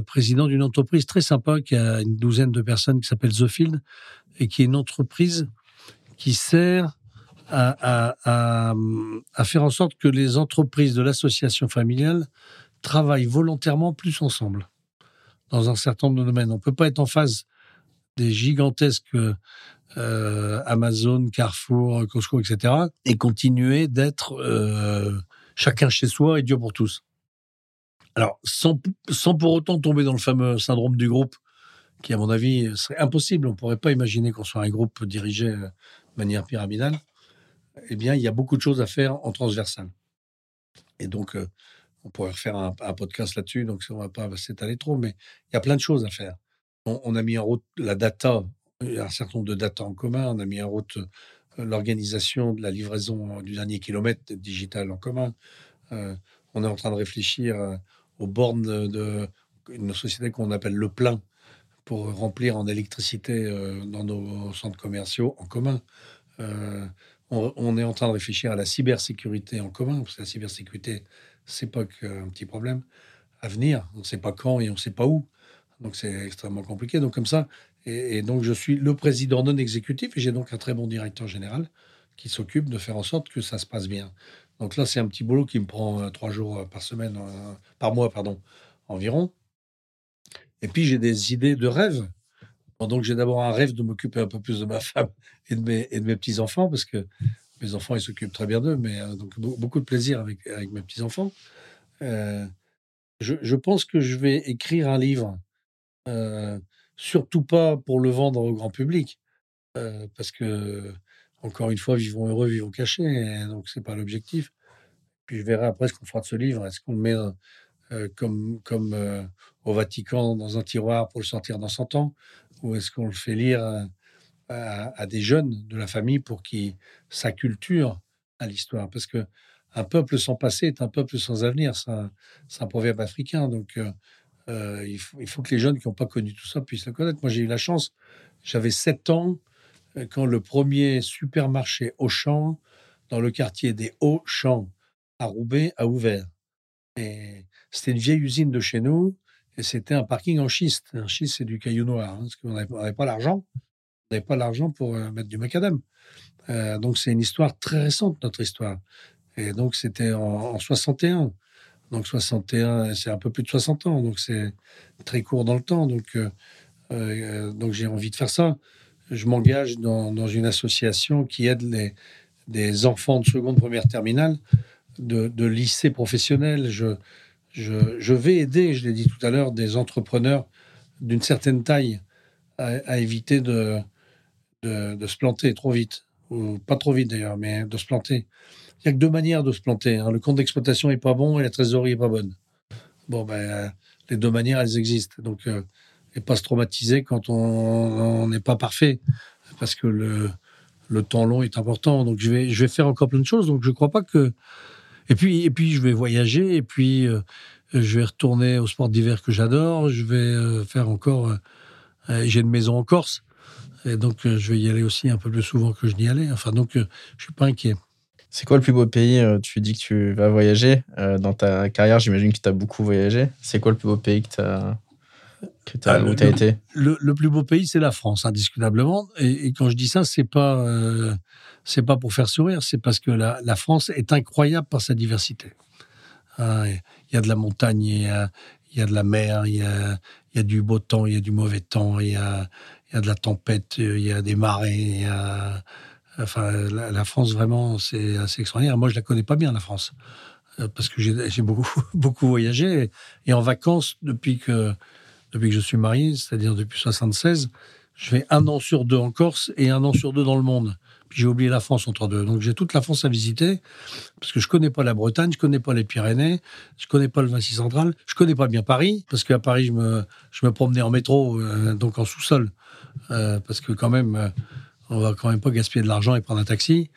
président d'une entreprise très sympa qui a une douzaine de personnes qui s'appelle The Field et qui est une entreprise qui sert à, faire en sorte que les entreprises de l'association familiale travaillent volontairement plus ensemble dans un certain nombre de domaines. On ne peut pas être en face des gigantesques euh, Amazon, Carrefour, Costco, etc. et continuer d'être euh, chacun chez soi et Dieu pour tous. Alors, sans, sans, pour autant tomber dans le fameux syndrome du groupe, qui, à mon avis, serait impossible. On ne pourrait pas imaginer qu'on soit un groupe dirigé euh, de manière pyramidale. Eh bien, il y a beaucoup de choses à faire en transversal. Et donc, euh, on pourrait refaire un, podcast là-dessus, donc on ne va pas s'étaler trop, mais il y a plein de choses à faire. On, a mis en route la data, un certain nombre de data en commun, on a mis en route euh, l'organisation de la livraison du dernier kilomètre digital en commun. on est en train de réfléchir aux bornes de, une société qu'on appelle le plein pour remplir en électricité euh, dans nos centres commerciaux en commun. Euh, on, est en train de réfléchir à la cybersécurité en commun, parce que la cybersécurité, c'est pas qu'un petit problème à venir. On ne sait pas quand et on ne sait pas où. Donc c'est extrêmement compliqué. Donc comme ça, et, donc je suis le président non exécutif et j'ai donc un très bon directeur général qui s'occupe de faire en sorte que ça se passe bien. Donc là, c'est un petit boulot qui me prend euh, trois jours euh, par semaine, euh, par mois, pardon, environ. Et puis, j'ai des idées de rêve. donc, j'ai d'abord un rêve de m'occuper un peu plus de ma femme et de mes, petits-enfants, parce que mes enfants, ils s'occupent très bien d'eux, mais donc beaucoup de plaisir avec, avec mes petits-enfants. je, pense que je vais écrire un livre surtout pas pour le vendre au grand public, parce que, encore une fois, vivons heureux, vivons cachés, donc c'est pas l'objectif. Puis je verrai après ce qu'on fera de ce livre. Est-ce qu'on le met comme, comme au Vatican dans un tiroir pour le sortir dans 100 ans? Ou est-ce qu'on le fait lire à, des jeunes de la famille pour qu'ils s'acculturent à l'histoire? Parce que un peuple sans passé est un peuple sans avenir. C'est un, proverbe africain. Donc, euh, euh, il, faut, que les jeunes qui n'ont pas connu tout ça puissent le connaître. Moi, j'ai eu la chance. J'avais 7 ans euh, quand le premier supermarché Auchan dans le quartier des Hauts-Champs à Roubaix a ouvert. C'était une vieille usine de chez nous et c'était un parking en schiste. Un schiste, c'est du caillou noir, hein, parce qu'on n'avait pas l'argent. On n'avait pas l'argent pour mettre du macadam. donc c'est une histoire très récente, notre histoire. Et donc, c'était en, 61. Donc, 61, c'est un peu plus de 60 ans. Donc, c'est très court dans le temps. Donc, euh, euh, donc j'ai envie de faire ça. Je m'engage dans, une association qui aide les, des enfants de seconde, première terminale de, de lycée professionnel. Je, je, vais aider, je l'ai dit tout à l'heure, des entrepreneurs d'une certaine taille à, éviter de, de, de, se planter trop vite. Ou pas trop vite d'ailleurs, mais de se planter. Il n'y a que deux manières de se planter. Hein. Le compte d'exploitation n'est pas bon et la trésorerie n'est pas bonne. Bon, ben, les deux manières, elles existent. Donc, euh, et pas se traumatiser quand on n'est pas parfait, parce que le, le temps long est important. Donc, je vais, je vais faire encore plein de choses. Donc, je ne crois pas que. Et puis, et puis, je vais voyager. Et puis, euh, je vais retourner au sport d'hiver que j'adore. Je vais euh, faire encore. J'ai une maison en Corse. Et donc, je vais y aller aussi un peu plus souvent que je n'y allais. Enfin, donc, je ne suis pas inquiet. C'est quoi le plus beau pays euh, Tu dis que tu vas voyager. Euh, dans ta carrière, j'imagine que tu as beaucoup voyagé. C'est quoi le plus beau pays que tu as, ah, où tu as été le, plus beau pays, c'est la France, indiscutablement. Et, quand je dis ça, c'est pas, euh, c'est pas pour faire sourire, c'est parce que la, France est incroyable par sa diversité. Ah, il y a de la montagne, il y a, y a, de la mer, il y a, y a, du beau temps, il y a du mauvais temps, il y a, y a de la tempête, il y a des marées, il y a Enfin, la, France, vraiment, c'est assez extraordinaire. Moi, je la connais pas bien, la France, euh, parce que j'ai beaucoup, beaucoup voyagé. Et en vacances, depuis que, depuis que je suis marié, c'est-à-dire depuis 76, je fais un an sur deux en Corse et un an sur deux dans le monde. Puis j'ai oublié la France entre deux. Donc j'ai toute la France à visiter, parce que je connais pas la Bretagne, je connais pas les Pyrénées, je connais pas le Vinci central, je connais pas bien Paris, parce qu'à Paris, je me, je me promenais en métro, euh, donc en sous-sol. Euh, parce que quand même, on va quand même pas gaspiller de l'argent et prendre un taxi.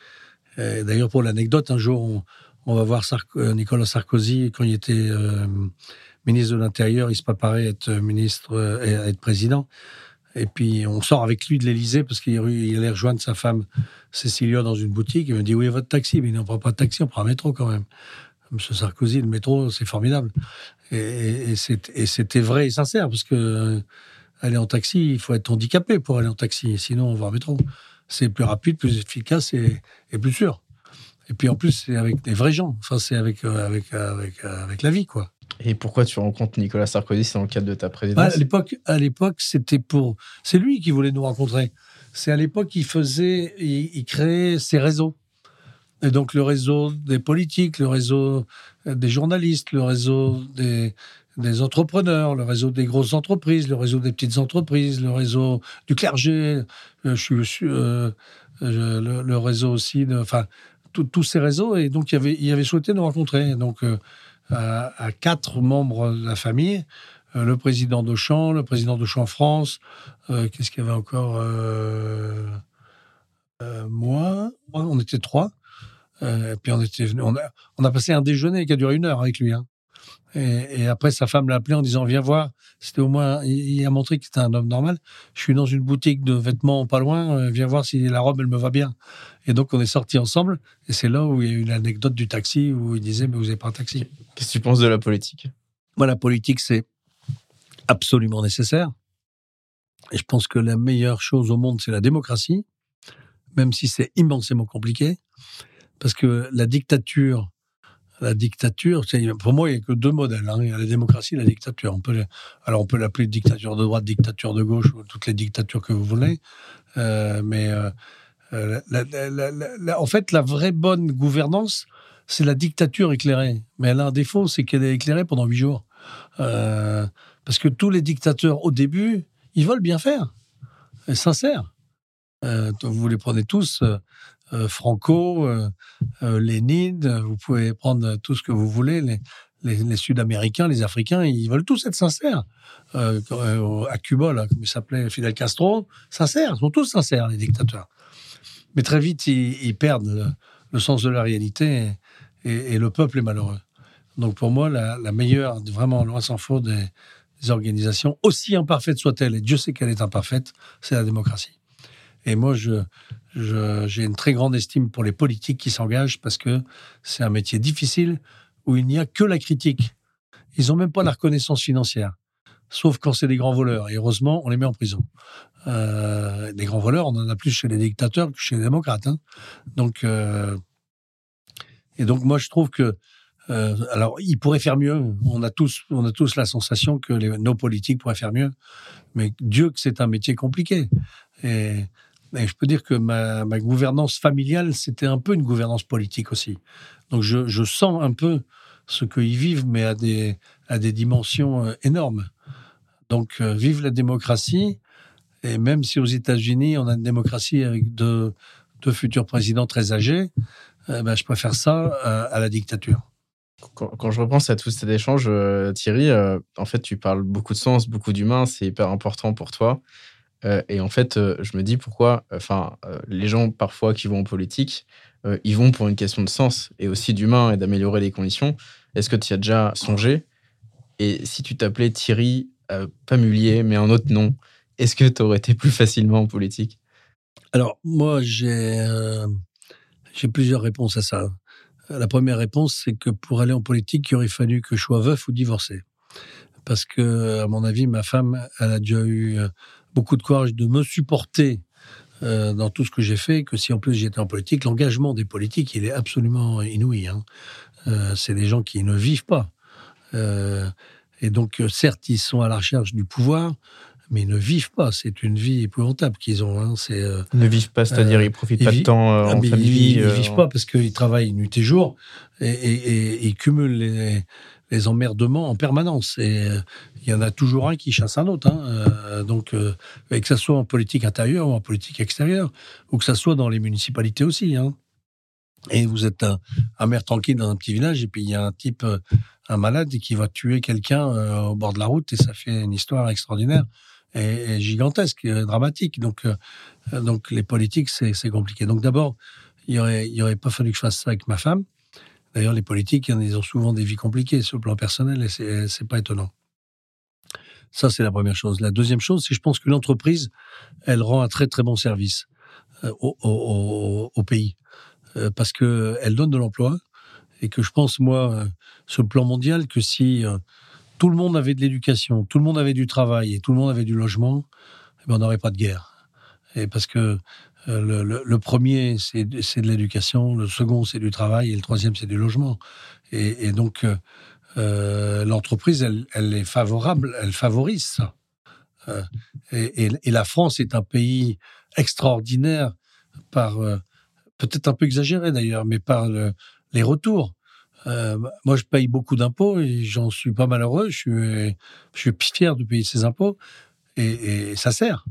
D'ailleurs, pour l'anecdote, un jour, on, va voir euh, Nicolas Sarkozy quand il était euh, ministre de l'Intérieur. Il se préparait à être ministre euh, et à être président. Et puis, on sort avec lui de l'Élysée parce qu'il allait rejoindre sa femme Cécilia dans une boutique. Il me dit Oui, votre taxi. Mais on ne prend pas de taxi, on prend un métro quand même. Monsieur Sarkozy, le métro, c'est formidable. Et, c'était vrai et sincère parce que aller en taxi, il faut être handicapé pour aller en taxi, sinon on va en métro. C'est plus rapide, plus efficace et, plus sûr. Et puis en plus, c'est avec des vrais gens. Enfin, c'est avec, euh, avec, avec, avec la vie, quoi. Et pourquoi tu rencontres Nicolas Sarkozy C'est dans le cadre de ta présidence À l'époque, à l'époque, c'était pour. C'est lui qui voulait nous rencontrer. C'est à l'époque qu'il faisait, il, créait ses réseaux. Et donc le réseau des politiques, le réseau des journalistes, le réseau des, entrepreneurs, le réseau des grosses entreprises, le réseau des petites entreprises, le réseau du clergé, euh, je suis, euh, le, réseau aussi, enfin, tous ces réseaux. Et donc, il avait, il avait souhaité nous rencontrer. Donc, euh, à, quatre membres de la famille, le président d'Auchan, le président d'Auchan France, qu'est-ce qu'il y avait encore Moi, on était trois. puis on était a, on a passé un déjeuner qui a duré une heure avec lui. Hein. Et, après, sa femme l'a appelé en disant Viens voir. C'était au moins, il, a montré que c'était un homme normal. Je suis dans une boutique de vêtements pas loin, euh, viens voir si la robe, elle me va bien. Et donc, on est sortis ensemble. Et c'est là où il y a eu l'anecdote du taxi où il disait Mais vous n'avez pas un taxi. Qu'est-ce que tu penses de la politique? Moi, la politique, c'est absolument nécessaire. Et je pense que la meilleure chose au monde, c'est la démocratie, même si c'est immensément compliqué. Parce que la dictature, la dictature, pour moi, il n'y a que deux modèles. Hein. Il y a la démocratie et la dictature. On peut, alors, on peut l'appeler dictature de droite, dictature de gauche, ou toutes les dictatures que vous voulez. Euh, mais euh, euh, en fait, la vraie bonne gouvernance, c'est la dictature éclairée. Mais elle a un défaut, c'est qu'elle est éclairée pendant huit jours. parce que tous les dictateurs, au début, ils veulent bien faire, et sincère. Vous les prenez tous, Franco, Lénine, vous pouvez prendre tout ce que vous voulez, les, Sud-Américains, les Africains, ils veulent tous être sincères. à Cuba, comme il s'appelait Fidel Castro, sincères, ils sont tous sincères, les dictateurs. Mais très vite, ils, perdent le, sens de la réalité et, le peuple est malheureux. Donc pour moi, la, meilleure, vraiment loin s'en faut, des, organisations, aussi imparfaites soient-elles, et Dieu sait qu'elle est imparfaite, c'est la démocratie. Et moi, je, j'ai une très grande estime pour les politiques qui s'engagent parce que c'est un métier difficile où il n'y a que la critique. Ils n'ont même pas la reconnaissance financière, sauf quand c'est des grands voleurs. Et heureusement, on les met en prison. Euh, des grands voleurs, on en a plus chez les dictateurs que chez les démocrates. Hein. Donc, euh, et donc moi, je trouve que euh, alors, ils pourraient faire mieux. On a tous, on a tous la sensation que nos politiques pourraient faire mieux. Mais Dieu que c'est un métier compliqué. Et, je peux dire que ma, gouvernance familiale, c'était un peu une gouvernance politique aussi. Donc, je, sens un peu ce qu'ils vivent, mais à des, à des dimensions euh, énormes. Donc, euh, vive la démocratie. Et même si aux États-Unis, on a une démocratie avec deux, futurs présidents très âgés, eh ben, je préfère ça à la dictature. Quand, je repense à tous ces échanges, euh, Thierry, euh, en fait, tu parles beaucoup de sens, beaucoup d'humain, c'est hyper important pour toi. Euh, et en fait, je me dis pourquoi, enfin, les gens parfois qui vont en politique, ils vont pour une question de sens et aussi d'humain et d'améliorer les conditions. Est-ce que tu as déjà songé? Et si tu t'appelais Thierry, pas Mullier, mais un autre nom, est-ce que tu aurais été plus facilement en politique? Alors, moi, j'ai j'ai plusieurs réponses à ça. La première réponse, c'est que pour aller en politique, il aurait fallu que je sois veuf ou divorcé. Parce que, à mon avis, ma femme, elle a déjà eu euh, beaucoup de courage de me supporter euh, dans tout ce que j'ai fait, que si en plus j'étais en politique, l'engagement des politiques, il est absolument inouï. Hein. Euh, c'est des gens qui ne vivent pas. et donc, certes, ils sont à la recherche du pouvoir, mais ils ne vivent pas. C'est une vie épouvantable qu'ils ont. Hein. C'est, euh, ils ne vivent pas, c'est-à-dire euh, ils profitent pas de temps euh, ah, en famille. Ils, ne vivent pas parce qu'ils travaillent nuit et jour et, ils cumulent les, emmerdements en permanence. Et il y en a toujours un qui chasse un autre. Hein. donc, que ce soit en politique intérieure ou en politique extérieure, ou que ce soit dans les municipalités aussi. Hein. Et vous êtes un, maire tranquille dans un petit village, et puis il y a un type, un malade, qui va tuer quelqu'un au bord de la route, et ça fait une histoire extraordinaire est, gigantesque, dramatique. Donc, euh, donc les politiques, c'est compliqué. Donc d'abord, il n'y aurait, il aurait pas fallu que je fasse ça avec ma femme. D'ailleurs, les politiques, ils ont souvent des vies compliquées sur le plan personnel et c'est pas étonnant. Ça, c'est la première chose. La deuxième chose, c'est que je pense que l'entreprise, elle rend un très très bon service euh, au, pays euh, parce que elle donne de l'emploi et que je pense moi, sur le plan mondial, que si tout le monde avait de l'éducation, tout le monde avait du travail et tout le monde avait du logement, eh ben, on n'aurait pas de guerre. Et parce que euh, le, premier, c'est de l'éducation, le second, c'est du travail, et le troisième, c'est du logement. Et, donc, euh, euh, l'entreprise, elle, est favorable, elle favorise ça. Et, la France est un pays extraordinaire par, peut-être un peu exagéré d'ailleurs, mais par les retours. Moi, je paye beaucoup d'impôts et j'en suis pas malheureux. Je suis, je suis fier de payer ces impôts et, ça sert.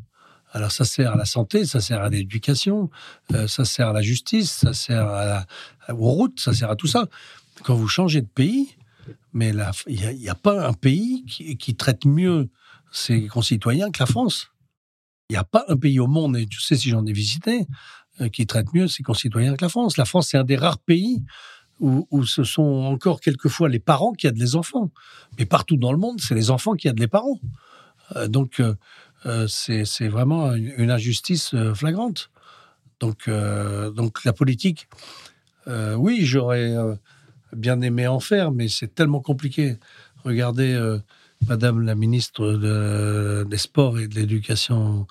Alors, ça sert à la santé, ça sert à l'éducation, euh, ça sert à la justice, ça sert aux routes, ça sert à tout ça. Quand vous changez de pays, mais il n'y a, pas un pays qui, traite mieux ses concitoyens que la France. Il n'y a pas un pays au monde, et tu sais si j'en ai visité, euh, qui traite mieux ses concitoyens que la France. La France, c'est un des rares pays où, ce sont encore quelquefois les parents qui aident les enfants. Mais partout dans le monde, c'est les enfants qui aident les parents. Euh, donc, c'est vraiment une, injustice flagrante. Donc, donc la politique, oui, j'aurais bien aimé en faire, mais c'est tellement compliqué. Regardez Madame la ministre des Sports et de l'Éducation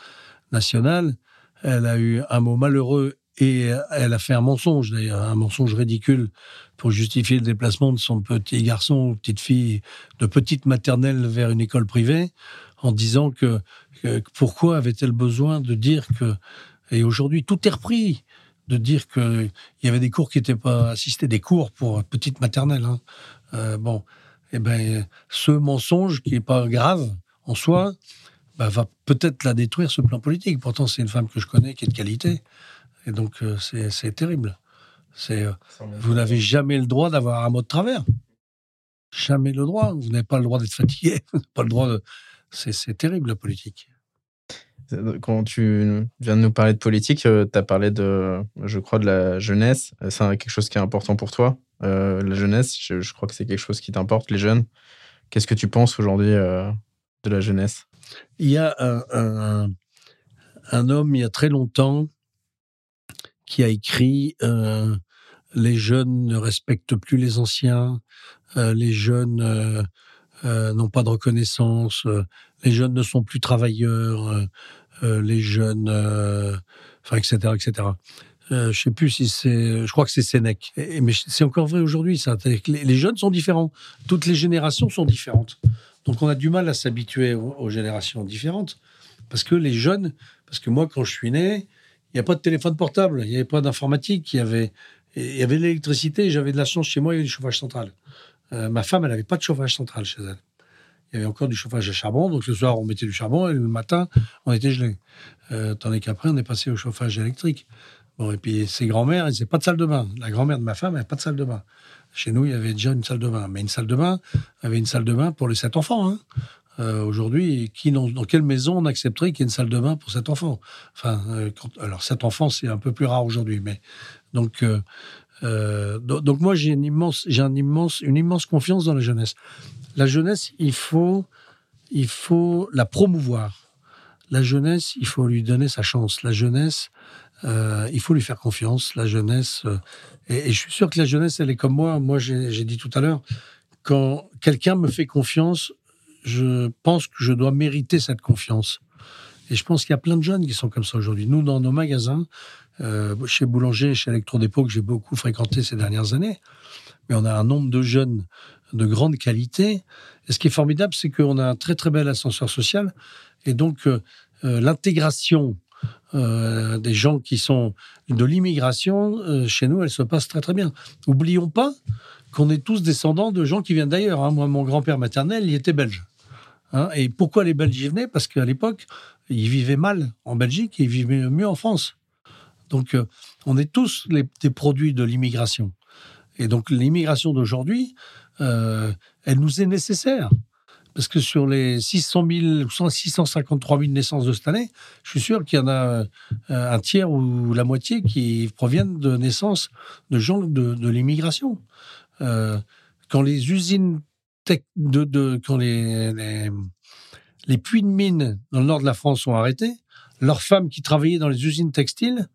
nationale, elle a eu un mot malheureux et elle a fait un mensonge, d'ailleurs, un mensonge ridicule pour justifier le déplacement de son petit garçon ou petite fille de petite maternelle vers une école privée, en disant que, pourquoi avait-elle besoin de dire que. Et aujourd'hui, tout est repris de dire qu'il y avait des cours qui n'étaient pas assistés, des cours pour petite maternelle. Hein. Euh, bon, eh ben, ce mensonge qui n'est pas grave en soi, bah, va peut-être la détruire ce plan politique. Pourtant, c'est une femme que je connais qui est de qualité. Et donc, euh, c'est terrible. C'est, euh, vous n'avez jamais le droit d'avoir un mot de travers. Jamais le droit. Vous n'avez pas le droit d'être fatigué. pas le droit de. C'est terrible, la politique. Quand tu viens de nous parler de politique, tu as parlé de, je crois, de la jeunesse. C'est quelque chose qui est important pour toi, la jeunesse. Je, je, crois que c'est quelque chose qui t'importe, les jeunes. Qu'est-ce que tu penses aujourd'hui de la jeunesse? Il y a un, un, homme, il y a très longtemps, qui a écrit euh, Les jeunes ne respectent plus les anciens, euh, les jeunes euh, n'ont pas de reconnaissance, les jeunes ne sont plus travailleurs, les jeunes. enfin, etc. etc. je sais plus si c'est, je crois que c'est Sénèque. mais c'est encore vrai aujourd'hui, ça. Les jeunes sont différents. Toutes les générations sont différentes. Donc on a du mal à s'habituer aux, générations différentes. Parce que les jeunes, parce que moi, quand je suis né, il n'y a pas de téléphone portable, il n'y avait pas d'informatique, il y avait, il y avait l'électricité, j'avais de la chance chez moi, il y avait du chauffage central. Euh, ma femme, elle n'avait pas de chauffage central chez elle. Il y avait encore du chauffage à charbon, donc le soir, on mettait du charbon et le matin, on était gelé. Euh, tandis qu'après, on est passé au chauffage électrique. Bon, et puis ses grands-mères, elles n'avaient pas de salle de bain. La grand-mère de ma femme n'avait pas de salle de bain. Chez nous, il y avait déjà une salle de bain. Mais une salle de bain, avait une salle de bain pour les sept enfants. Hein. Euh, Aujourd'hui, qui dans, quelle maison on accepterait qu'il y ait une salle de bain pour sept enfants? Enfin, euh, alors sept enfants, c'est un peu plus rare aujourd'hui, mais donc donc moi j'ai une immense, j'ai immense, une immense confiance dans la jeunesse. La jeunesse, il faut il faut la promouvoir. La jeunesse, il faut lui donner sa chance. La jeunesse, euh, il faut lui faire confiance, la jeunesse. Euh, et, je suis sûr que la jeunesse, elle est comme moi. Moi, j'ai dit tout à l'heure, quand quelqu'un me fait confiance, je pense que je dois mériter cette confiance. Et je pense qu'il y a plein de jeunes qui sont comme ça aujourd'hui. Nous, dans nos magasins, euh, chez Boulanger, chez Electrodépôt, que j'ai beaucoup fréquenté ces dernières années, mais on a un nombre de jeunes de grande qualité. Et ce qui est formidable, c'est qu'on a un très très bel ascenseur social. Et donc, l'intégration euh, des gens qui sont de l'immigration, euh, chez nous, elle se passe très très bien. Oublions pas qu'on est tous descendants de gens qui viennent d'ailleurs. Hein. Moi, mon grand-père maternel, il était belge. Hein. Et pourquoi les Belges y venaient? Parce qu'à l'époque, ils vivaient mal en Belgique et ils vivaient mieux en France. Donc, euh, on est tous des produits de l'immigration. Et donc, l'immigration d'aujourd'hui, elle nous est nécessaire. Parce que sur les 600 000 653 000 naissances de cette année, je suis sûr qu'il y en a euh, un tiers ou la moitié qui proviennent de naissances de gens de, l'immigration. Euh, quand les usines de, quand les, puits de mines dans le nord de la France sont arrêtés, leurs femmes qui travaillaient dans les usines textiles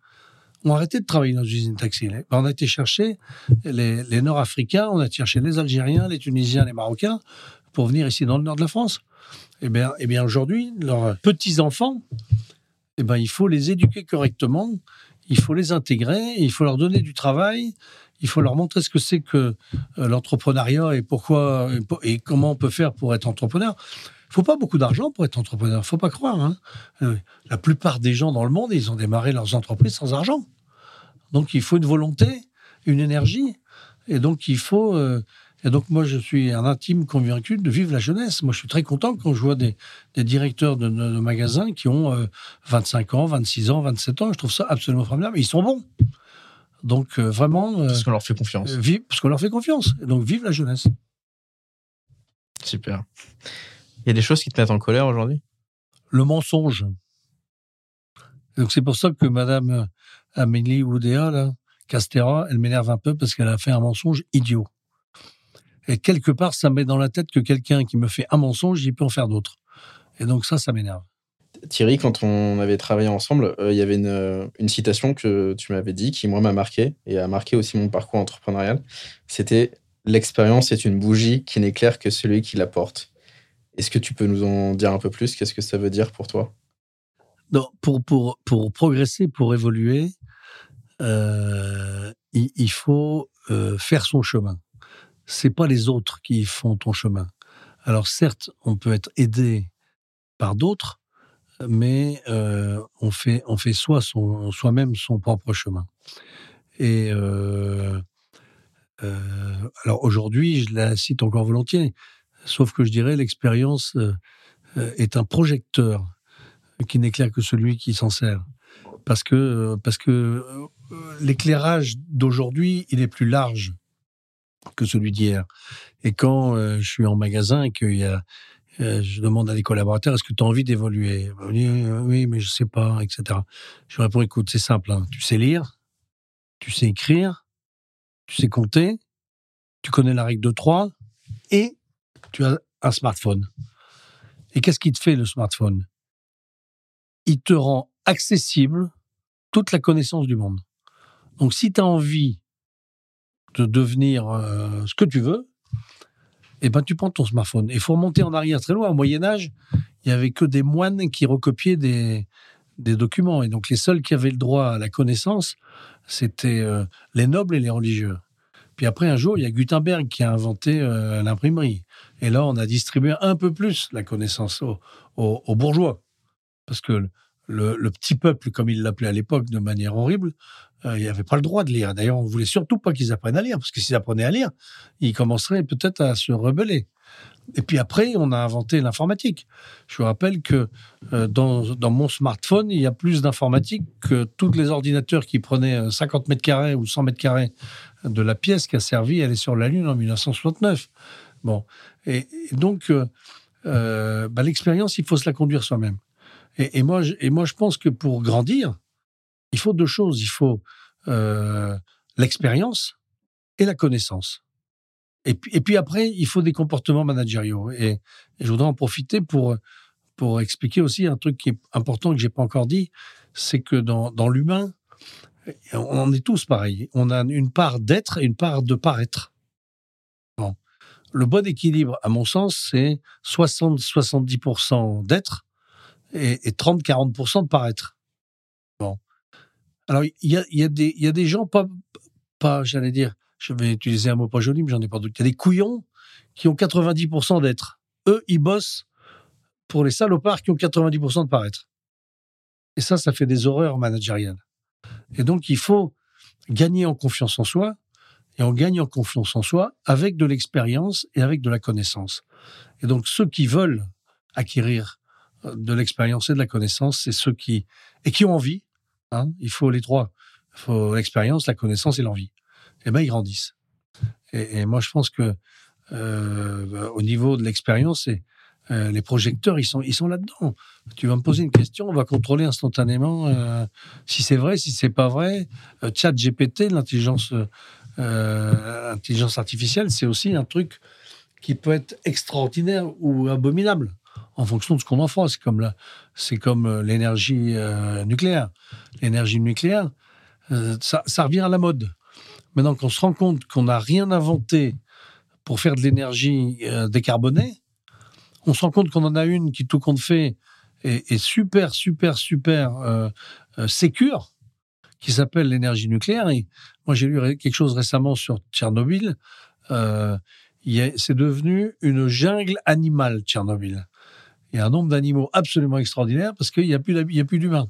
ont arrêté de travailler dans les usines textiles. Ben, on a été chercher les, les Nord-Africains, on a été les Algériens, les Tunisiens, les Marocains pour venir ici dans le nord de la France. Eh bien, eh bien aujourd'hui, leurs petits-enfants, eh bien, il faut les éduquer correctement, il faut les intégrer, il faut leur donner du travail, il faut leur montrer ce que c'est que euh, l'entrepreneuriat et pourquoi et comment on peut faire pour être entrepreneur. Il faut pas beaucoup d'argent pour être entrepreneur, faut pas croire. Hein. Euh, la plupart des gens dans le monde, ils ont démarré leurs entreprises sans argent. Donc il faut une volonté, une énergie, et donc il faut euh, et donc, moi, je suis un intime convaincu de vivre la jeunesse. Moi, je suis très content quand je vois des, directeurs de, magasins qui ont 25 euh, ans, 26 ans, 27 ans. Je trouve ça absolument formidable. ils sont bons. Donc, euh, vraiment. Parce qu'on leur fait confiance. parce qu'on leur fait confiance. Et donc, vive la jeunesse. Super. Il y a des choses qui te mettent en colère aujourd'hui? Le mensonge. Donc, c'est pour ça que Madame Amélie Oudéa, là, Castera, elle m'énerve un peu parce qu'elle a fait un mensonge idiot. Et quelque part, ça me met dans la tête que quelqu'un qui me fait un mensonge, il peut en faire d'autres. Et donc ça, ça m'énerve. Thierry, quand on avait travaillé ensemble, euh, il y avait une, une, citation que tu m'avais dit qui, moi, m'a marqué et a marqué aussi mon parcours entrepreneurial. C'était L'expérience est une bougie qui n'éclaire que celui qui la porte. Est-ce que tu peux nous en dire un peu plus? Qu'est-ce que ça veut dire pour toi? Non, pour, pour, pour progresser, pour évoluer, euh, il, faut euh, faire son chemin c'est pas les autres qui font ton chemin. Alors certes, on peut être aidé par d'autres, mais euh, on fait on fait soi son soi-même son propre chemin. Et alors aujourd'hui, je la cite encore volontiers, sauf que je dirais l'expérience est un projecteur qui n'éclaire que celui qui s'en sert. Parce que, parce que l'éclairage d'aujourd'hui, il est plus large que celui d'hier. Et quand je suis en magasin et qu'il y je demande à des collaborateurs est-ce que tu as envie d'évoluer? Oui, mais je sais pas, etc. Je réponds écoute, c'est simple. Hein. Tu sais lire, tu sais écrire, tu sais compter, tu connais la règle de 3 et tu as un smartphone. Et qu'est-ce qui te fait le smartphone? Il te rend accessible toute la connaissance du monde. Donc si tu as envie de devenir euh, ce que tu veux, eh ben, tu prends ton smartphone. Il faut remonter en arrière très loin. Au Moyen-Âge, il n'y avait que des moines qui recopiaient des, des documents. Et donc, les seuls qui avaient le droit à la connaissance, c'était euh, les nobles et les religieux. Puis après, un jour, il y a Gutenberg qui a inventé euh, l'imprimerie. Et là, on a distribué un peu plus la connaissance aux, bourgeois. Parce que le, petit peuple, comme il l'appelait à l'époque de manière horrible, euh, il n'y avait pas le droit de lire. D'ailleurs, on voulait surtout pas qu'ils apprennent à lire, parce que s'ils apprenaient à lire, ils commenceraient peut-être à se rebeller. Et puis après, on a inventé l'informatique. Je vous rappelle que euh, dans, mon smartphone, il y a plus d'informatique que tous les ordinateurs qui prenaient 50 euh, mètres carrés ou 100 mètres carrés de la pièce qui a servi à aller sur la Lune en 1969. Bon. Et, donc, bah, l'expérience, il faut se la conduire soi-même. Et, moi, et moi, je pense que pour grandir, il faut deux choses. Il faut euh, l'expérience et la connaissance. Et puis, après, il faut des comportements managériaux. Et, je voudrais en profiter pour, pour expliquer aussi un truc qui est important que j'ai pas encore dit, c'est que dans, dans l'humain, on est tous pareils. On a une part d'être et une part de paraître. Le bon équilibre, à mon sens, c'est 60-70% d'être et, et 30-40% de paraître. Bon. Alors, il y a, y, a y a, des gens pas, pas j'allais dire, je vais utiliser un mot pas joli, mais j'en ai pas doute. Il y a des couillons qui ont 90% d'être. Eux, ils bossent pour les salopards qui ont 90% de paraître. Et ça, ça fait des horreurs managériales. Et donc, il faut gagner en confiance en soi, et on gagne en confiance en soi avec de l'expérience et avec de la connaissance. Et donc, ceux qui veulent acquérir euh, de l'expérience et de la connaissance, c'est ceux qui, et qui ont envie, Hein, il faut les trois. Il faut l'expérience, la connaissance et l'envie. Eh ben, ils grandissent. Et, moi, je pense que euh, au niveau de l'expérience, euh, les projecteurs, ils sont, ils sont là-dedans. Tu vas me poser une question, on va contrôler instantanément euh, si c'est vrai, si c'est pas vrai. Chat GPT, l'intelligence intelligence artificielle, c'est aussi un truc qui peut être extraordinaire ou abominable en fonction de ce qu'on en fera. C'est comme, c'est comme l'énergie nucléaire. L'énergie nucléaire, ça, revient à la mode. Maintenant qu'on se rend compte qu'on n'a rien inventé pour faire de l'énergie décarbonée, on se rend compte qu'on en a une qui, tout compte fait, est, super, super, super sécure, qui s'appelle l'énergie nucléaire. Moi, j'ai lu quelque chose récemment sur Tchernobyl. c'est devenu une jungle animale, Tchernobyl il y a un nombre d'animaux absolument extraordinaire parce qu'il n'y a plus d'humains.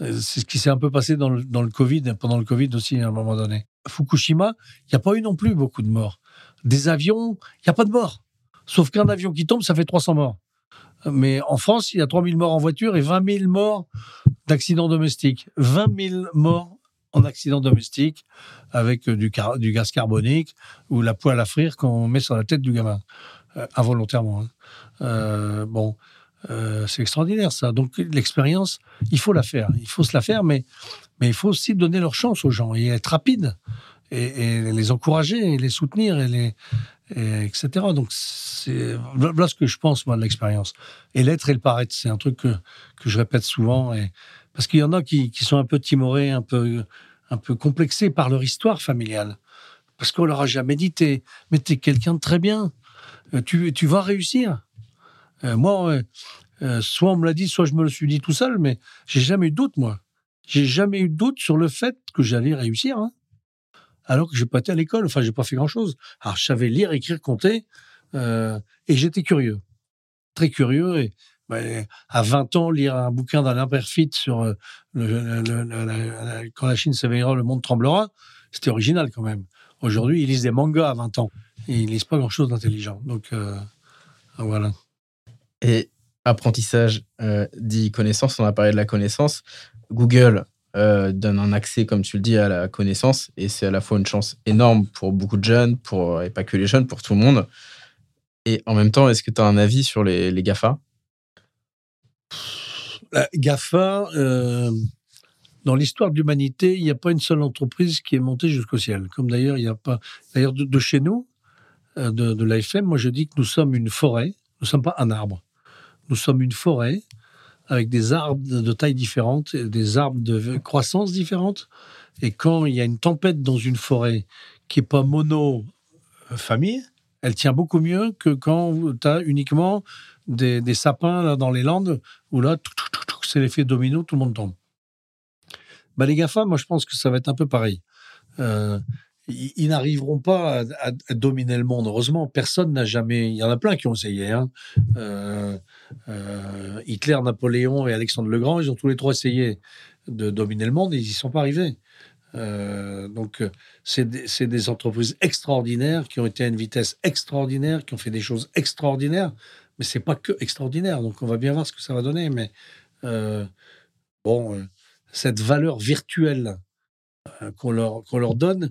Euh, c'est ce qui s'est un peu passé dans le, Covid, pendant le Covid aussi, à un moment donné. Fukushima, il n'y a pas eu non plus beaucoup de morts. Des avions, il n'y a pas de morts. Sauf qu'un avion qui tombe, ça fait 300 morts. Mais en France, il y a 3000 morts en voiture et 20 000 morts d'accidents domestiques. 20 000 morts en accident domestique avec du, du, gaz carbonique ou la poêle à frire qu'on met sur la tête du gamin, euh, involontairement. Hein. Euh, bon, euh, c'est extraordinaire ça. Donc l'expérience, il faut la faire. Il faut se la faire, mais, mais il faut aussi donner leur chance aux gens et être rapide et, les encourager et les soutenir et les etc. Donc c'est voilà ce que je pense moi de l'expérience. Et l'être et le paraître, c'est un truc que, que je répète souvent et parce qu'il y en a qui, qui sont un peu timorés, un peu un peu complexés par leur histoire familiale. Parce qu'on leur a jamais dit, mais t'es quelqu'un de très bien. Euh, tu, tu vas réussir. Euh, moi, euh, soit on me l'a dit, soit je me le suis dit tout seul, mais j'ai jamais eu de doute, moi. J'ai jamais eu de doute sur le fait que j'allais réussir. Hein. Alors que j'ai pas été à l'école, enfin, j'ai pas fait grand chose. Alors, je savais lire, écrire, compter, et j'étais curieux. Très curieux. Et ben, à 20 ans, lire un bouquin d'Alain Perfit sur le, quand la Chine s'éveillera, le monde tremblera, c'était original quand même. Aujourd'hui, ils lisent des mangas à 20 ans. Et ils lisent pas grand-chose d'intelligent. Donc, voilà. Et apprentissage euh, dit connaissance, on a parlé de la connaissance. Google euh, donne un accès, comme tu le dis, à la connaissance et c'est à la fois une chance énorme pour beaucoup de jeunes, pour, et pas que les jeunes, pour tout le monde. Et en même temps, est-ce que tu as un avis sur les, les GAFA? La GAFA, euh, dans l'histoire de l'humanité, il n'y a pas une seule entreprise qui est montée jusqu'au ciel. Comme d'ailleurs, il n'y a pas. D'ailleurs, de, chez nous, euh, de, de l'AFM, moi je dis que nous sommes une forêt, nous ne sommes pas un arbre. Nous sommes une forêt avec des arbres de taille différente, des arbres de croissance différente. Et quand il y a une tempête dans une forêt qui n'est pas mono-famille, elle tient beaucoup mieux que quand tu as uniquement des, sapins là, dans les Landes, où là, c'est l'effet domino, tout le monde tombe. Bah, les GAFA, moi, je pense que ça va être un peu pareil. Euh, ils, n'arriveront pas à, dominer le monde. Heureusement, personne n'a jamais. Il y en a plein qui ont essayé. hein. Euh, euh, Hitler, Napoléon et Alexandre le Grand, ils ont tous les trois essayé de dominer le monde et ils n'y sont pas arrivés. Euh, donc, c'est des, entreprises extraordinaires qui ont été à une vitesse extraordinaire, qui ont fait des choses extraordinaires, mais c'est pas que extraordinaire. Donc, on va bien voir ce que ça va donner. Mais bon, cette valeur virtuelle qu'on leur donne,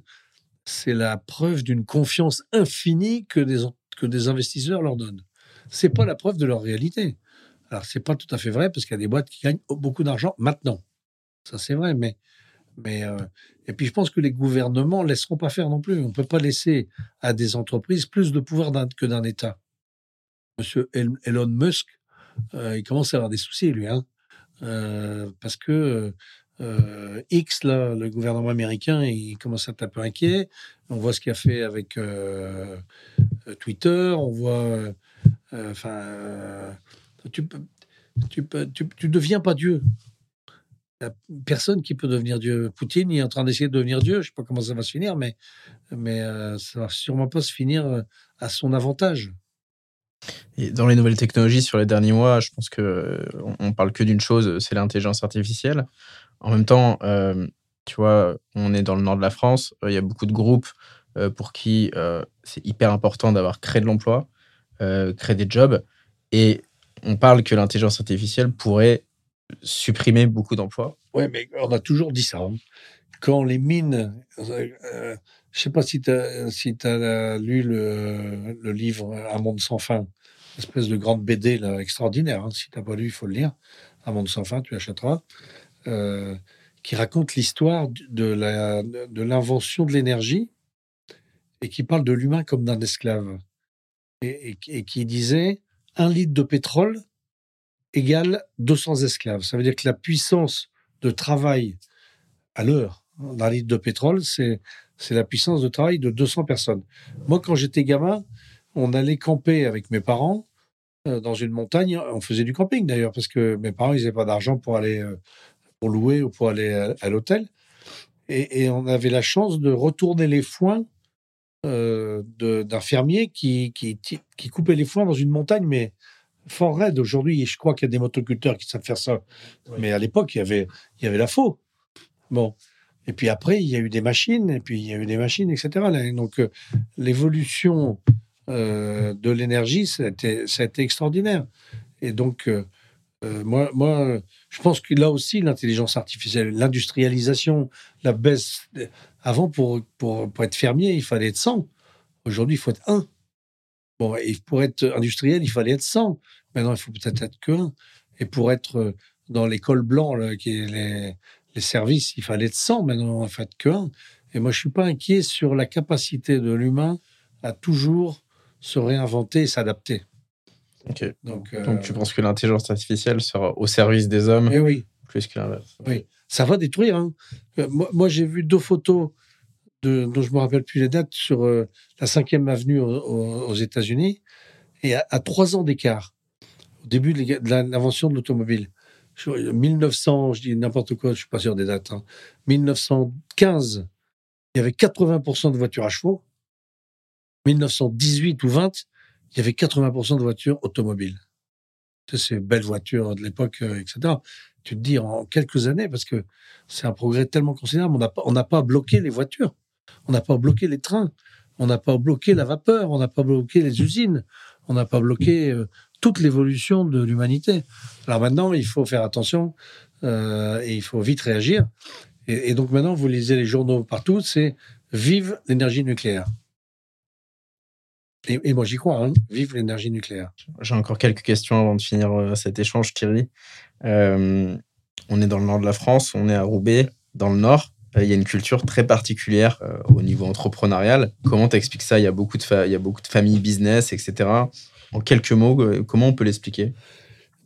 c'est la preuve d'une confiance infinie que des, que des investisseurs leur donnent. C'est pas la preuve de leur réalité. Alors, c'est pas tout à fait vrai parce qu'il y a des boîtes qui gagnent beaucoup d'argent maintenant. Ça, c'est vrai, mais. mais euh, et puis, je pense que les gouvernements ne laisseront pas faire non plus. On ne peut pas laisser à des entreprises plus de pouvoir que d'un État. Monsieur El- Elon Musk, euh, il commence à avoir des soucis, lui, hein, Euh, parce que euh, X, là, le gouvernement américain, il commence à être un peu inquiet. On voit ce qu'il a fait avec euh, euh, Twitter, on voit. Enfin, tu tu tu, tu deviens pas Dieu. Personne qui peut devenir Dieu. Poutine, il est en train d'essayer de devenir Dieu. Je sais pas comment ça va se finir, mais, mais ça va sûrement pas se finir à son avantage. Et dans les nouvelles technologies sur les derniers mois, je pense que euh, on on parle que d'une chose, c'est l'intelligence artificielle. En même temps, euh, tu vois, on est dans le nord de la France, euh, il y a beaucoup de groupes euh, pour qui c'est hyper important d'avoir créé de l'emploi, créé des jobs, et on parle que l'intelligence artificielle pourrait supprimer beaucoup d'emplois. Ouais, mais on a toujours dit ça. hein. Quand les mines, je sais pas si tu as, si as lu le, livre Un monde sans fin, espèce de grande BD extraordinaire. hein. Si tu n'as pas lu, il faut le lire. Un monde sans fin, tu achèteras. Euh, qui raconte l'histoire de l'invention de l'énergie et qui parle de l'humain comme d'un esclave. Et, qui disait un litre de pétrole égale 200 esclaves. Ça veut dire que la puissance de travail à l'heure hein, d'un litre de pétrole, c'est la puissance de travail de 200 personnes. Moi, quand j'étais gamin, on allait camper avec mes parents euh, dans une montagne. On faisait du camping d'ailleurs, parce que mes parents, n'avaient pas d'argent pour aller euh, pour louer ou pour aller à, à l'hôtel. Et, et on avait la chance de retourner les foins euh, d'un fermier qui, qui, qui, coupait les foins dans une montagne, mais fort raide. Aujourd'hui, je crois qu'il y a des motoculteurs qui savent faire ça. Mais à l'époque, il y avait, il y avait la faux. Bon. Et puis après, il y a eu des machines, et puis il y a eu des machines, etc. Donc, euh, l'évolution euh, de l'énergie, ça a, été, ça a été extraordinaire. Et donc, euh, euh, moi, je pense que là aussi, l'intelligence artificielle, l'industrialisation, la baisse. Avant, pour, pour, pour être fermier, il fallait être 100. Aujourd'hui, il faut être 1. Bon, et pour être industriel, il fallait être 100. Maintenant, il faut peut-être être que 1. Et pour être euh, dans l'école blanc, là, les, les services, il fallait être 100. Maintenant, en fait, que 1. Et moi, je suis pas inquiet sur la capacité de l'humain à toujours se réinventer et s'adapter. Donc, euh, Donc tu penses que l'intelligence artificielle sera au service des hommes eh oui, plus que l'inverse oui. Ça va détruire. hein. Euh, Moi, moi, j'ai vu deux photos de, dont je me rappelle plus les dates sur euh, la 5e avenue aux, États-Unis et à, à trois ans d'écart, au début de l'invention de l'automobile. Je- 1900, je dis n'importe quoi, je suis pas sûr des dates. hein. 1915, il y avait 80% de voitures à chevaux. 1918 ou 20, il y avait 80% de voitures automobiles. Ces belles voitures de l'époque, euh, etc. Tu te dis en quelques années, parce que c'est un progrès tellement considérable, on n'a pas, pas bloqué les voitures, on n'a pas bloqué les trains, on n'a pas bloqué la vapeur, on n'a pas bloqué les usines, on n'a pas bloqué euh, toute l'évolution de l'humanité. Alors maintenant, il faut faire attention euh, et il faut vite réagir. Et, donc maintenant, vous lisez les journaux partout, c'est vive l'énergie nucléaire. Et, moi, j'y crois, hein, vive l'énergie nucléaire. J'ai encore quelques questions avant de finir euh, cet échange, Thierry. Euh, on est dans le nord de la France, on est à Roubaix, dans le nord. Il y a une culture très particulière au niveau entrepreneurial. Comment t'expliques ça? Il y, a beaucoup de il y a beaucoup de familles business, etc. En quelques mots, comment on peut l'expliquer?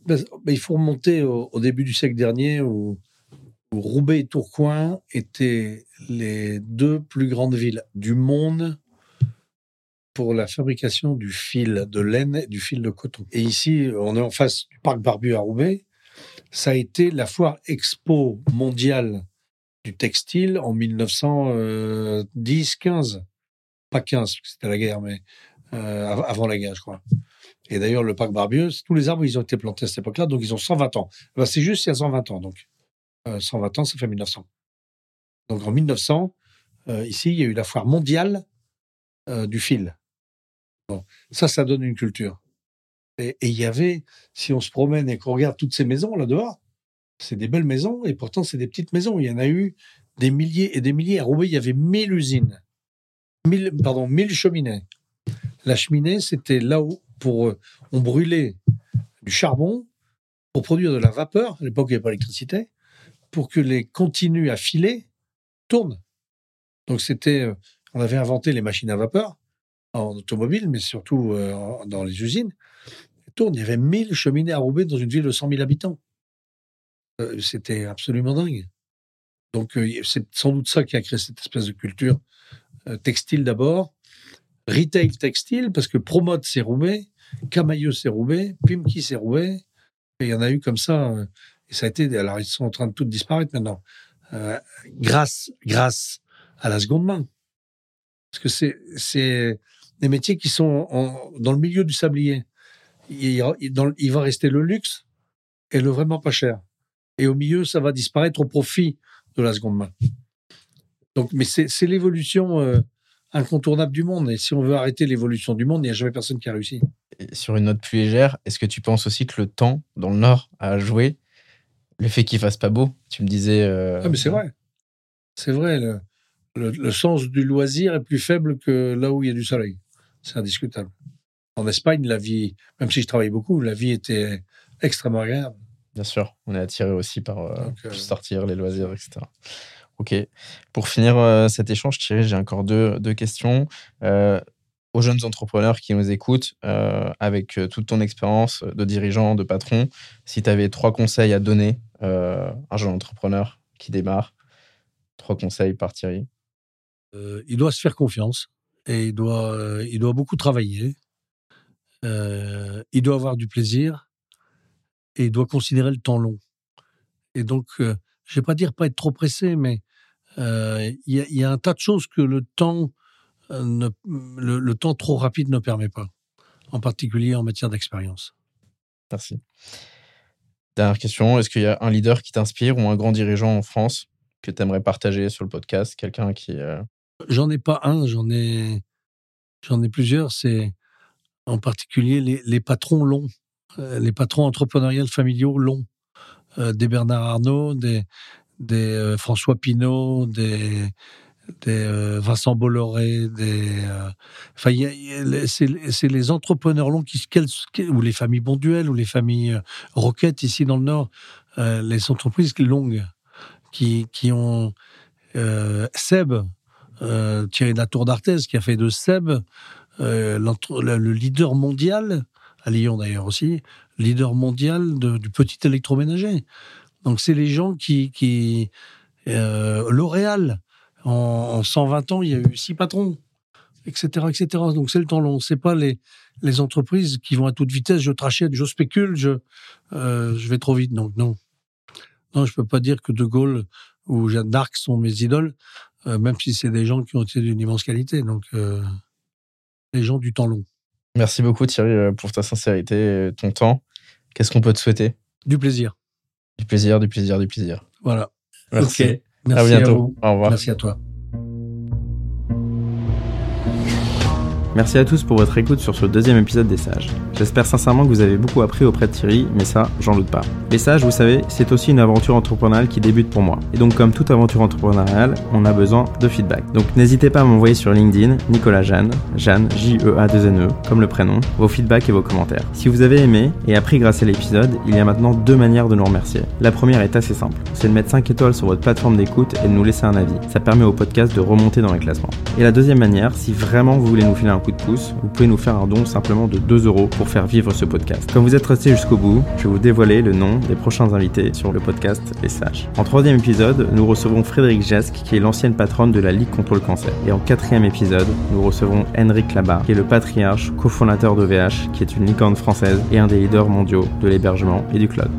Ben, ben, Il faut remonter au, début du siècle dernier où Roubaix et Tourcoing étaient les deux plus grandes villes du monde pour la fabrication du fil de laine et du fil de coton. Et ici, on est en face du parc Barbu à Roubaix. Ça a été la foire expo mondiale du textile en 1910-15. Pas 15, c'était la guerre, mais euh, avant la guerre, je crois. Et d'ailleurs, le parc Barbieux, tous les arbres, ils ont été plantés à cette époque-là, donc ils ont 120 ans. C'est juste il y a 120 ans, donc. 120 euh, ans, ça fait 1900. Donc en 1900, euh, ici, il y a eu la foire mondiale euh, du fil. Ça, ça donne une culture. Et il y avait, si on se promène et qu'on regarde toutes ces maisons là dehors, c'est des belles maisons et pourtant c'est des petites maisons. Il y en a eu des milliers et des milliers. À Roubaix, il y avait 1000 usines, 1000, pardon, 1000 cheminées. La cheminée, c'était là où pour, on brûlait du charbon pour produire de la vapeur. À l'époque, il n'y avait pas d'électricité pour que les continus à filer tournent. Donc c'était, euh, on avait inventé les machines à vapeur en automobile, mais surtout euh, dans les usines. Tourne. Il y avait 1000 cheminées à Roubaix dans une ville de 100 000 habitants. Euh, c'était absolument dingue. Donc c'est sans doute ça qui a créé cette espèce de culture textile d'abord, retail textile, parce que Promote c'est Roubaix, Camailleux c'est Roubaix, Pimki c'est Roubaix, et il y en a eu comme ça et ça a été, alors ils sont en train de tout disparaître maintenant, euh, grâce, grâce à la seconde main. Parce que c'est des métiers qui sont dans le milieu du sablier. Il, il, va rester le luxe et le vraiment pas cher. Et au milieu, ça va disparaître au profit de la seconde main. Donc, mais c'est, l'évolution euh, incontournable du monde. Et si on veut arrêter l'évolution du monde, il n'y a jamais personne qui a réussi. sur une note plus légère, est-ce que tu penses aussi que le temps dans le Nord a joué le fait qu'il fasse pas beau, tu me disais. Euh, ah, mais c'est vrai. C'est vrai. Le, sens du loisir est plus faible que là où il y a du soleil. C'est indiscutable. En Espagne, la vie, même si je travaillais beaucoup, la vie était extrêmement agréable. Bien sûr, on est attiré aussi par euh, euh, sortir, les loisirs, etc. Ok. Pour finir cet échange, Thierry, j'ai encore deux, deux questions aux jeunes entrepreneurs qui nous écoutent, euh, avec euh, toute ton expérience de dirigeant, de patron, si tu avais trois conseils à donner euh, à un jeune entrepreneur qui démarre, trois conseils par Thierry Il doit se faire confiance et il doit, il doit beaucoup travailler. il doit avoir du plaisir et il doit considérer le temps long. Et donc, je ne vais pas dire pas être trop pressé, mais il y, a un tas de choses que le temps le, temps trop rapide ne permet pas, en particulier en matière d'expérience. Merci. Dernière question, est-ce qu'il y a un leader qui t'inspire ou un grand dirigeant en France que tu aimerais partager sur le podcast? Quelqu'un qui... Euh, j'en ai pas un, j'en ai, j'en ai plusieurs. C'est en particulier les, patrons longs, euh, les patrons entrepreneuriaux familiaux longs, euh, des Bernard Arnault, des, des François Pinault, des, des euh, Vincent Bolloré, des. Euh, enfin, c'est les entrepreneurs longs qui, ou les familles Bonduel ou les familles euh, Roquette ici dans le Nord, les entreprises longues qui, qui ont Seb, Thierry de la Tour d'Arthez, qui a fait de Seb le leader mondial, à Lyon d'ailleurs aussi, leader mondial du petit électroménager. Donc c'est les gens qui, qui L'Oréal, en, 120 ans, il y a eu six patrons, etc., etc. Donc c'est le temps long. C'est pas les, les entreprises qui vont à toute vitesse. Je trachète, je spécule, je, euh, je vais trop vite. Donc non, non, je peux pas dire que De Gaulle ou Jeanne d'Arc sont mes idoles, euh, même si c'est des gens qui ont été d'une immense qualité. Donc euh, les gens du temps long. Merci beaucoup Thierry pour ta sincérité, ton temps. Qu'est-ce qu'on peut te souhaiter? Du plaisir. Du plaisir, du plaisir, du plaisir. Voilà. Merci. Merci à bientôt. Au revoir. Merci à toi. Merci à tous pour votre écoute sur ce deuxième épisode des Sages. J'espère sincèrement que vous avez beaucoup appris auprès de Thierry, mais ça, j'en doute pas. Les Sages, vous savez, c'est aussi une aventure entrepreneuriale qui débute pour moi. Et donc, comme toute aventure entrepreneuriale, on a besoin de feedback. Donc, n'hésitez pas à m'envoyer sur LinkedIn, Nicolas Jeanne, Jeanne, J-E-A-2-N-E, e, comme le prénom, vos feedbacks et vos commentaires. Si vous avez aimé et appris grâce à l'épisode, il y a maintenant deux manières de nous remercier. La première est assez simple, c'est de mettre 5 étoiles sur votre plateforme d'écoute et de nous laisser un avis. Ça permet au podcast de remonter dans les classements. Et la deuxième manière, si vraiment vous voulez nous filer un coup de pouce, vous pouvez nous faire un don simplement de 2 euros pour faire vivre ce podcast. Comme vous êtes resté jusqu'au bout, je vais vous dévoiler le nom des prochains invités sur le podcast Les Sages. En troisième épisode, nous recevrons Frédéric Jesque, qui est l'ancienne patronne de la Ligue contre le cancer. Et en quatrième épisode, nous recevrons Henrik Labar, qui est le patriarche, cofondateur d'OVH, qui est une licorne française et un des leaders mondiaux de l'hébergement et du cloud.